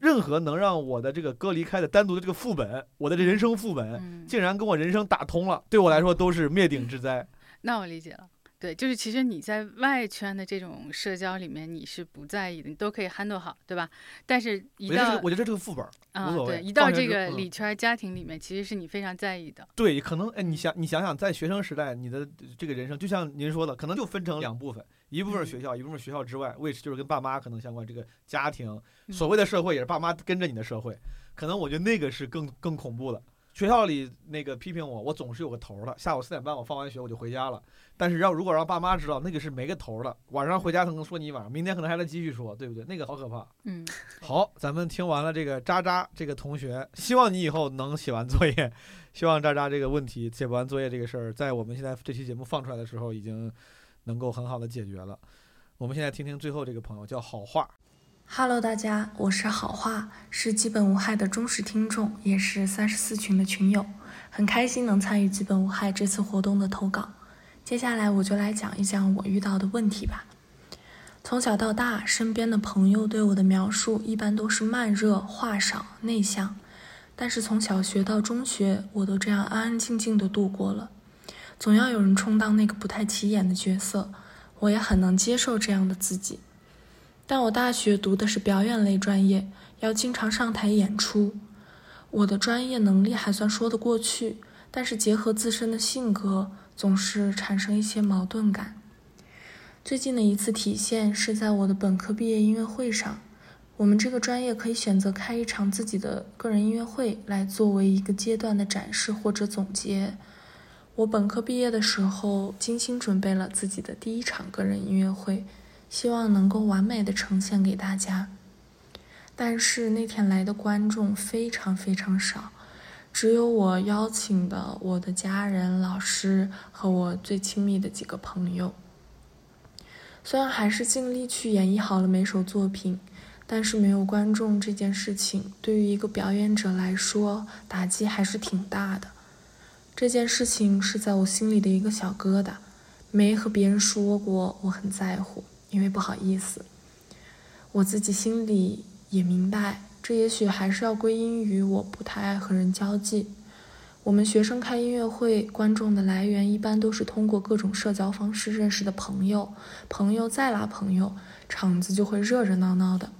任何能让我的这个割离开的单独的这个副本，我的这人生副本，嗯，竟然跟我人生打通了，对我来说都是灭顶之灾。那我理解了。对，就是其实你在外圈的这种社交里面，你是不在意的，你都可以 handle 好，对吧？但是一到我觉得这个副本儿。啊，对，一到这个里圈家庭里面，其实是你非常在意的。对，可能哎，你想你想想，在学生时代，你的这个人生，就像您说的，可能就分成两部分，一部分学校，一部分学校之外，which 就是跟爸妈可能相关，这个家庭，所谓的社会也是爸妈跟着你的社会，可能我觉得那个是更更恐怖的。学校里那个批评我，我总是有个头儿的。下午四点半我放完学我就回家了，但是让如果让爸妈知道，那个是没个头儿的。晚上回家可能说你一晚上，明天可能还得继续说，对不对？那个好可怕。嗯，好，咱们听完了这个渣渣这个同学，希望你以后能写完作业。希望渣渣这个问题写不完作业这个事儿，在我们现在这期节目放出来的时候，已经能够很好的解决了。我们现在听听最后这个朋友叫好话，Hello，大家，我是好话，是基本无害的忠实听众，也是三十四群的群友，很开心能参与基本无害这次活动的投稿。接下来我就来讲一讲我遇到的问题吧。从小到大，身边的朋友对我的描述一般都是慢热、话少、内向，但是从小学到中学，我都这样安安静静的度过了。总要有人充当那个不太起眼的角色，我也很能接受这样的自己。但我大学读的是表演类专业，要经常上台演出。我的专业能力还算说得过去，但是结合自身的性格，总是产生一些矛盾感。最近的一次体现是在我的本科毕业音乐会上，我们这个专业可以选择开一场自己的个人音乐会来作为一个阶段的展示或者总结。我本科毕业的时候，精心准备了自己的第一场个人音乐会。希望能够完美的呈现给大家，但是那天来的观众非常非常少，只有我邀请的我的家人、老师和我最亲密的几个朋友。虽然还是尽力去演绎好了每首作品，但是没有观众这件事情，对于一个表演者来说，打击还是挺大的。这件事情是在我心里的一个小疙瘩，没和别人说过，我很在乎。因为不好意思，我自己心里也明白，这也许还是要归因于我不太爱和人交际。我们学生开音乐会，观众的来源一般都是通过各种社交方式认识的朋友，朋友再拉朋友，场子就会热热闹闹的。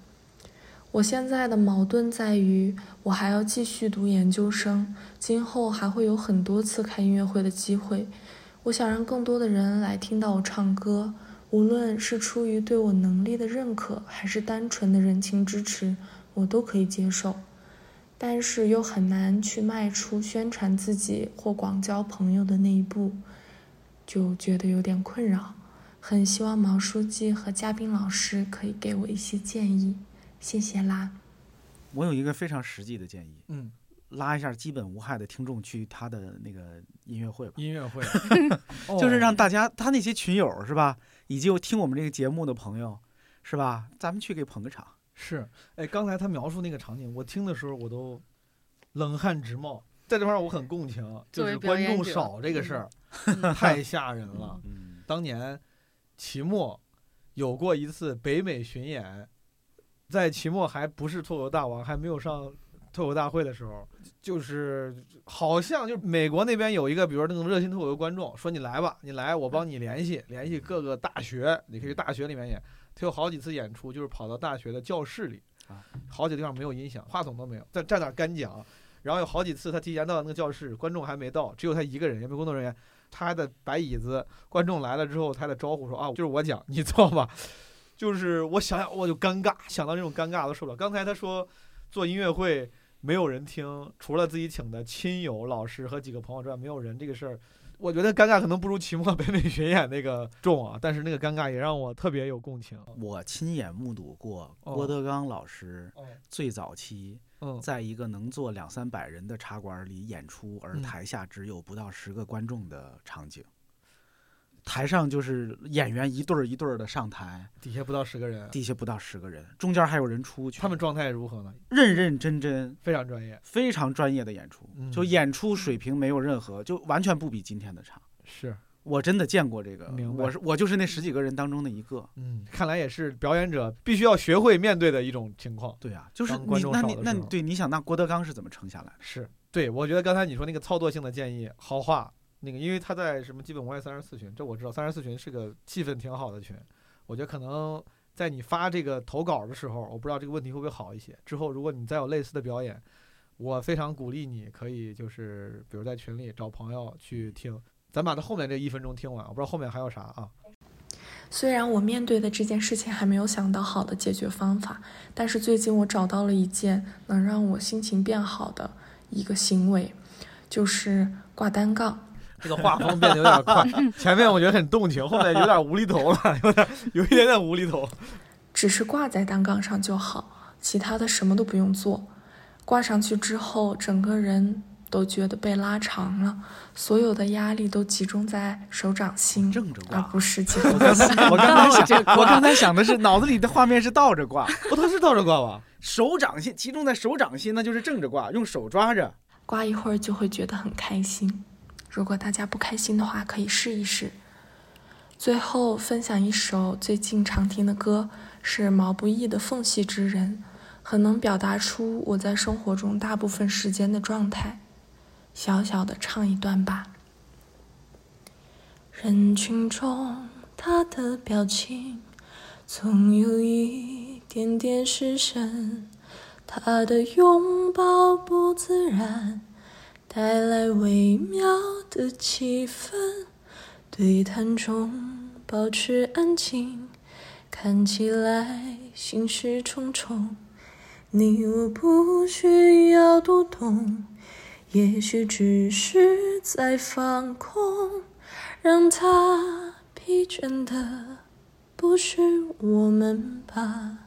我现在的矛盾在于，我还要继续读研究生，今后还会有很多次开音乐会的机会，我想让更多的人来听到我唱歌。无论是出于对我能力的认可，还是单纯的人情支持，我都可以接受。但是又很难去迈出宣传自己或广交朋友的那一步，就觉得有点困扰。很希望毛书记和嘉宾老师可以给我一些建议，谢谢啦。我有一个非常实际的建议，嗯，拉一下基本无害的听众去他的那个音乐会吧，音乐会 就是让哦大家他那些群友是吧，以及有听我们这个节目的朋友是吧，咱们去给捧个场。是，哎，刚才他描述那个场景，我听的时候我都冷汗直冒。在这块儿我很共情，就是观众少这个事儿、嗯太吓人了。嗯，当年齐末有过一次北美巡演，在期末还不是脱口大王，还没有上脱口大会的时候，就是好像就美国那边有一个，比如说那种热心脱口的观众，说你来吧，你来，我帮你联系联系各个大学，你可以去大学里面演。他有好几次演出，就是跑到大学的教室里啊，好几个地方没有音响，话筒都没有，在站那干讲。然后有好几次他提前到那个教室，观众还没到，只有他一个人，也没工作人员，他还得摆椅子。观众来了之后，他还得招呼说啊，就是我讲，你坐吧。就是我想想我就尴尬，想到这种尴尬都受不了。刚才他说做音乐会没有人听，除了自己请的亲友、老师和几个朋友之外，没有人这个事儿，我觉得尴尬可能不如期末 北美巡演那个重啊。但是那个尴尬也让我特别有共情。我亲眼目睹过哦郭德纲老师哦，最早期嗯，在一个能坐两三百人的茶馆里演出，而嗯台下只有不到十个观众的场景。台上就是演员一对儿一对儿的上台，底下不到十个人，底下不到十个人，中间还有人出去，他们状态如何呢？认认真真、非常专业，非常专业的演出，嗯。就演出水平没有任何，就完全不比今天的差。是，我真的见过这个我是我就是那十几个人当中的一个。嗯，看来也是表演者必须要学会面对的一种情况。对啊，就是你那你那你对你想那郭德纲是怎么撑下来的？是。对，我觉得刚才你说那个操作性的建议，豪华那个，因为他在什么基本无害三十四群，这我知道，三十四群是个气氛挺好的群，我觉得可能在你发这个投稿的时候，我不知道这个问题会不会好一些。之后如果你再有类似的表演，我非常鼓励你可以就是比如在群里找朋友去听，咱把它后面这一分钟听完，我不知道后面还有啥啊。虽然我面对的这件事情还没有想到好的解决方法，但是最近我找到了一件能让我心情变好的一个行为，就是挂单杠。这个画风变得有点快，前面我觉得很动情，后面有点无厘头了，有点有一点点无厘头。只是挂在单杠上就好，其他的什么都不用做。挂上去之后，整个人都觉得被拉长了，所有的压力都集中在手掌心，而正着挂。不是我刚才我刚才想，我刚才想的是脑子里的画面是倒着挂，不，他是倒着挂吧？手掌心集中在手掌心，那就是正着挂，用手抓着。挂一会儿就会觉得很开心。如果大家不开心的话，可以试一试。最后分享一首最近常听的歌，是毛不易的《缝隙之人》，很能表达出我在生活中大部分时间的状态。小小的唱一段吧。人群中，他的表情总有一点点失神。他的拥抱不自然，带来微妙的气氛。对谈中保持安静，看起来心事重重。你我不需要读懂，也许只是在放空，让他疲倦的不是我们吧？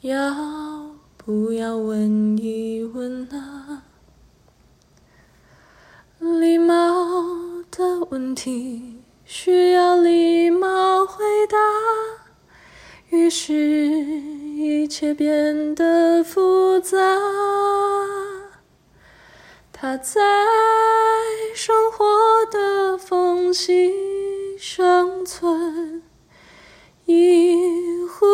要不要问一问啊？礼貌的问题需要礼貌回答，于是一切变得复杂。他在生活的缝隙生存，一呼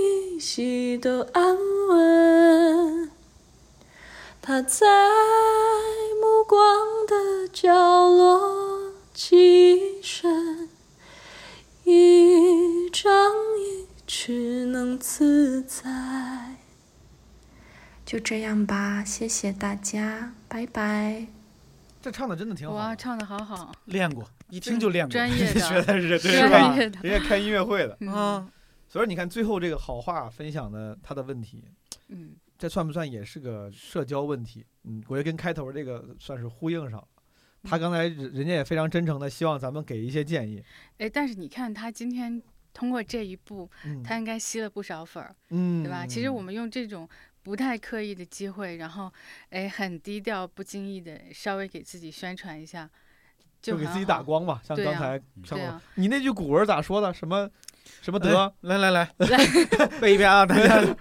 一吸都安稳。他在目光的角落栖身，一张一弛能自在。就这样吧，谢谢大家，拜拜。这唱的真的挺好哇，唱的好好，练过，一听就练过。专业 学的，的是对专是吧？业的，人家开音乐会的，嗯啊，所以你看最后这个好话分享的他的问题，嗯，这算不算也是个社交问题？嗯，我觉得跟开头这个算是呼应上了。他刚才人人家也非常真诚的希望咱们给一些建议，哎，但是你看他今天通过这一步，嗯，他应该吸了不少粉儿，嗯，对吧？其实我们用这种不太刻意的机会，然后哎很低调、不经意的稍微给自己宣传一下，很就给自己打。光嘛，像刚才像你那句古文咋说的？什么什么德？来来来，背一遍啊，大家。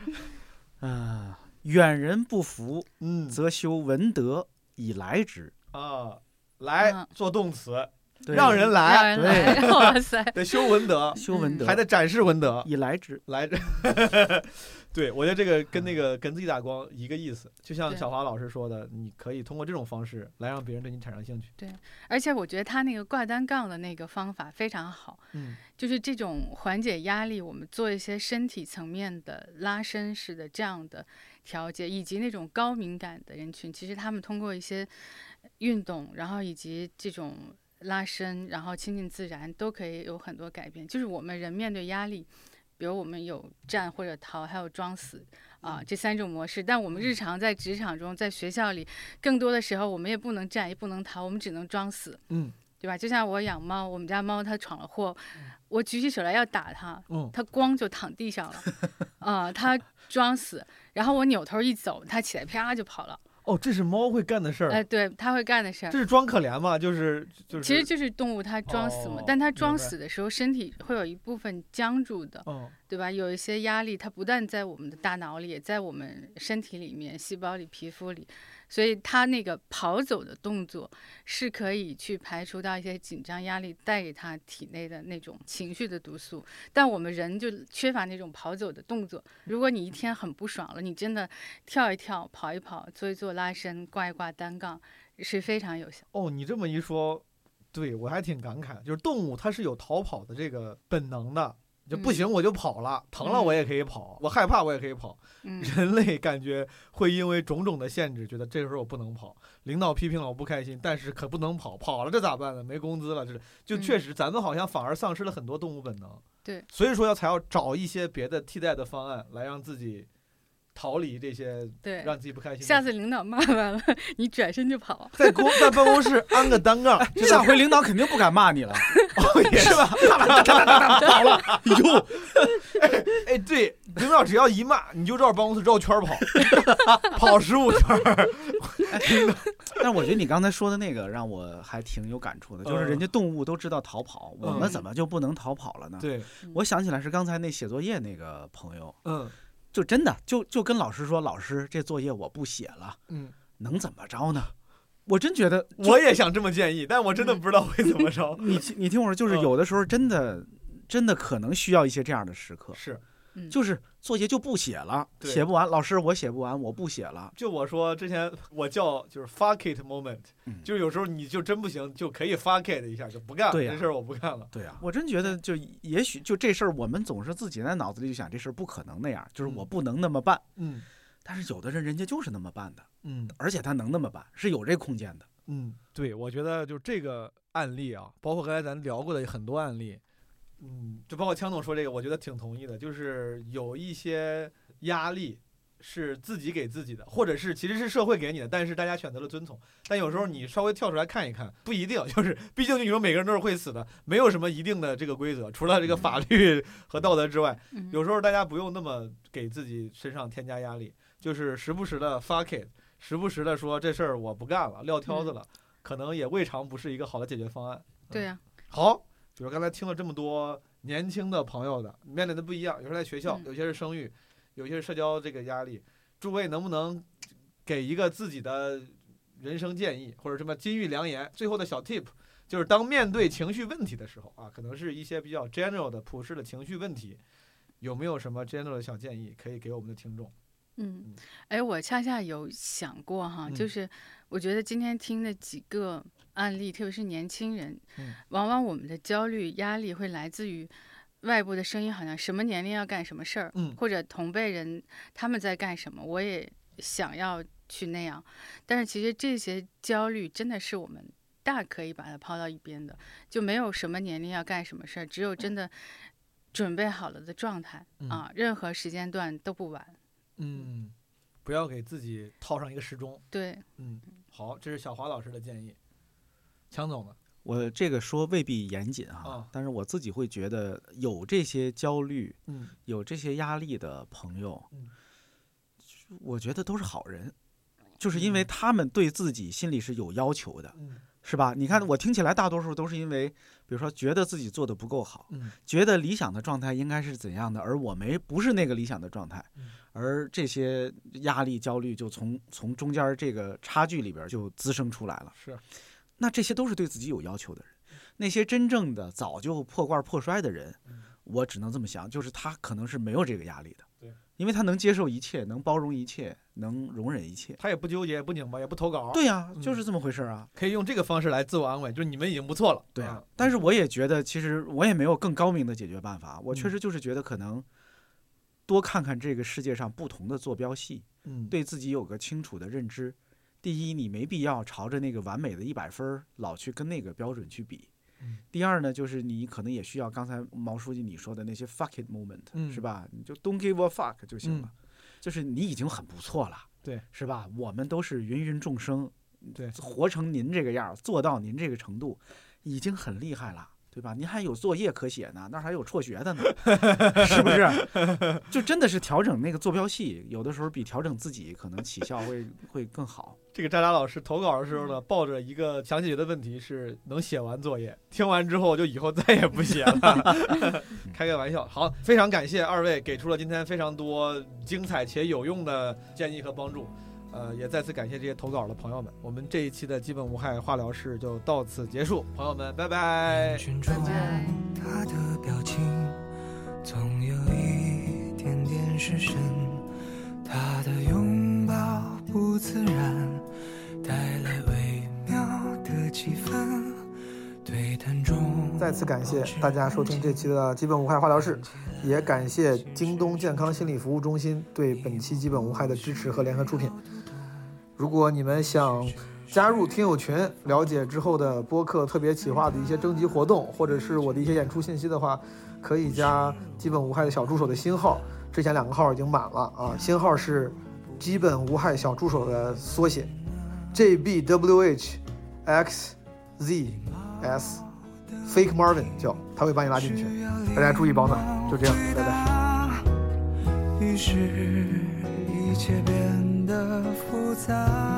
啊，远人不服，嗯。则修文德以来之。啊，来嗯。做动词，对。让人让来，人来，哇塞，得修文德，修文德，还得展示文德，以来之。来之。对，我觉得这个跟那个跟自己打光一个意思，就像小华老师说的，你可以通过这种方式来让别人对你产生兴趣。对而且我觉得他那个挂单杠的那个方法非常好，嗯。就是这种缓解压力，我们做一些身体层面的拉伸式的这样的调节，以及那种高敏感的人群，其实他们通过一些运动，然后以及这种拉伸，然后亲近自然，都可以有很多改变。就是我们人面对压力，比如我们有战或者逃，还有装死啊这三种模式，但我们日常在职场中，在学校里，更多的时候我们也不能战，也不能逃，我们只能装死。嗯对吧？就像我养猫，我们家猫它闯了祸，我举起手来要打它，嗯它咣就躺地上了，啊、它装死，然后我扭头一走，它起来啪就跑了，哦，这是猫会干的事儿，哎，对，它会干的事儿这。是装可怜嘛？就是就是，其实就是动物它装死嘛，但它装死的时候，身体会有一部分僵住的，哦，对吧？有一些压力，它不但在我们的大脑里，也在我们身体里面、细胞里、皮肤里，所以他那个跑走的动作是可以去排除到一些紧张压力带给他体内的那种情绪的毒素。但我们人就缺乏那种跑走的动作。如果你一天很不爽了，你真的跳一跳、跑一跑、做一做拉伸、挂一挂单杠是非常有效。哦，你这么一说，对我还挺感慨，就是动物它是有逃跑的这个本能的，就不嗯行我就跑了，疼了我也可以跑，我害怕我也可以跑。嗯，人类感觉会因为种种的限制，觉得这时候我不能跑，领导批评了我不开心，但是可不能跑，跑了这咋办呢？没工资了，这就确嗯实咱们好像反而丧失了很多动物本能。对，所以说要才要找一些别的替代的方案来让自己逃离这些对。让自己不开心的。下次领导骂完了，你转身就跑。在公在办公室安个单杠，下回领导肯定不敢骂你了，也是吧？跑了，哟，哎哎，对，领导只要一骂，你就绕办公室绕圈跑，跑十五圈儿。但我觉得你刚才说的那个让我还挺有感触的，就是人家动物都知道逃跑，我们嗯怎么就不能逃跑了呢？对，我想起来是刚才那写作业那个朋友，嗯就真的就就跟老师说，老师这作业我不写了，嗯，能怎么着呢？我真觉得，我也想这么建议，但我真的不知道会怎么着。你你听我说，就是嗯有的时候真的真的可能需要一些这样的时刻，是，嗯，就是作业就不写了，对写不完，老师我写不完，我不写了，就我说之前我叫就是 fuck it moment，嗯就是有时候你就真不行，就可以 fuck it 一下，就不干了，对呀这事儿我不干了。对啊，我真觉得就也许就这事儿，我们总是自己在脑子里就想这事儿不可能那样，就是我嗯不能那么办。嗯但是有的人人家就是那么办的，嗯而且他能那么办，是有这空间的。嗯，对，我觉得就这个案例啊，包括刚才咱聊过的很多案例，嗯，就包括枪总说这个，我觉得挺同意的，就是有一些压力是自己给自己的，或者是其实是社会给你的，但是大家选择了遵从。但有时候你稍微跳出来看一看，不一定，就是毕竟你说每个人都是会死的，没有什么一定的这个规则，除了这个法律和道德之外，嗯。有时候大家不用那么给自己身上添加压力，就是时不时的 fuck it，时不时的说这事儿我不干了，撂挑子了，可能也未尝不是一个好的解决方案。对呀、好，比如刚才听了这么多年轻的朋友的面临的不一样，有时候在学校，嗯有些是生育，有些是社交这个压力，诸位能不能给一个自己的人生建议，或者什么金玉良言？最后的小 tip 就是当面对情绪问题的时候啊，可能是一些比较 general 的普世的情绪问题，有没有什么 general 的小建议可以给我们的听众？嗯嗯，哎，我恰恰有想过哈，嗯就是我觉得今天听的几个案例，特别是年轻人，嗯往往我们的焦虑、压力会来自于外部的声音，好像什么年龄要干什么事儿，嗯或者同辈人他们在干什么，我也想要去那样。但是其实这些焦虑真的是我们大可以把它抛到一边的，就没有什么年龄要干什么事儿，只有真的准备好了的状态、嗯啊，任何时间段都不晚。嗯，不要给自己套上一个时钟。对，嗯，好，这是小华老师的建议。强总呢？我这个说未必严谨哈，啊。但是我自己会觉得有这些焦虑、嗯。有这些压力的朋友，嗯。我觉得都是好人，就是因为嗯。他们对自己心里是有要求的，嗯。是吧？你看我听起来大多数都是因为，比如说觉得自己做的不够好，嗯。觉得理想的状态应该是怎样的，而我没不是那个理想的状态嗯，而这些压力、焦虑就从从中间这个差距里边就滋生出来了。是，那这些都是对自己有要求的人，那些真正的早就破罐破摔的人，嗯我只能这么想，就是他可能是没有这个压力的，对，因为他能接受一切，能包容一切，能容忍一切。他也不纠结，也不拧巴，也不投稿。，对呀、嗯就是这么回事儿啊。可以用这个方式来自我安慰，就是你们已经不错了。对啊啊，，但是我也觉得，其实我也没有更高明的解决办法。我确嗯实就是觉得，可能多看看这个世界上不同的坐标系，嗯，对自己有个清楚的认知。第一，你没必要朝着那个完美的一百分儿老去跟那个标准去比。嗯第二呢，就是你可能也需要刚才毛书记你说的那些 fuck it moment，、嗯是吧？你就 don't give a fuck 就行了，就是你已经很不错了，对，是吧？我们都是芸芸众生，对活成您这个样儿，做到您这个程度，已经很厉害了。对吧？您还有作业可写呢，那儿还有辍学的呢，是不是？就真的是调整那个坐标系，有的时候比调整自己可能起效会会更好。这个渣渣老师投稿的时候呢，抱着一个想解决的问题是能写完作业，听完之后就以后再也不写了，开个玩笑。好，非常感谢二位给出了今天非常多精彩且有用的建议和帮助。呃，也再次感谢这些投稿的朋友们。我们这一期的基本无害化疗室就到此结束，朋友们，拜拜。再见。他的表情总有一点点失神，他的拥抱不自然，带来微妙的气氛。对谈中，再次感谢大家收听这期的基本无害化疗室，也感谢京东健康心理服务中心对本期基本无害的支持和联合出品。如果你们想加入听友群，了解之后的播客特别企划的一些征集活动，或者是我的一些演出信息的话，可以加基本无害的小助手的新号。之前两个号已经满了啊，新号是基本无害小助手的缩写，JBWH X Z S Fake Marvin 叫，他会把你拉进去，大家注意保暖，就这样，拜拜。于是，一切变得复杂。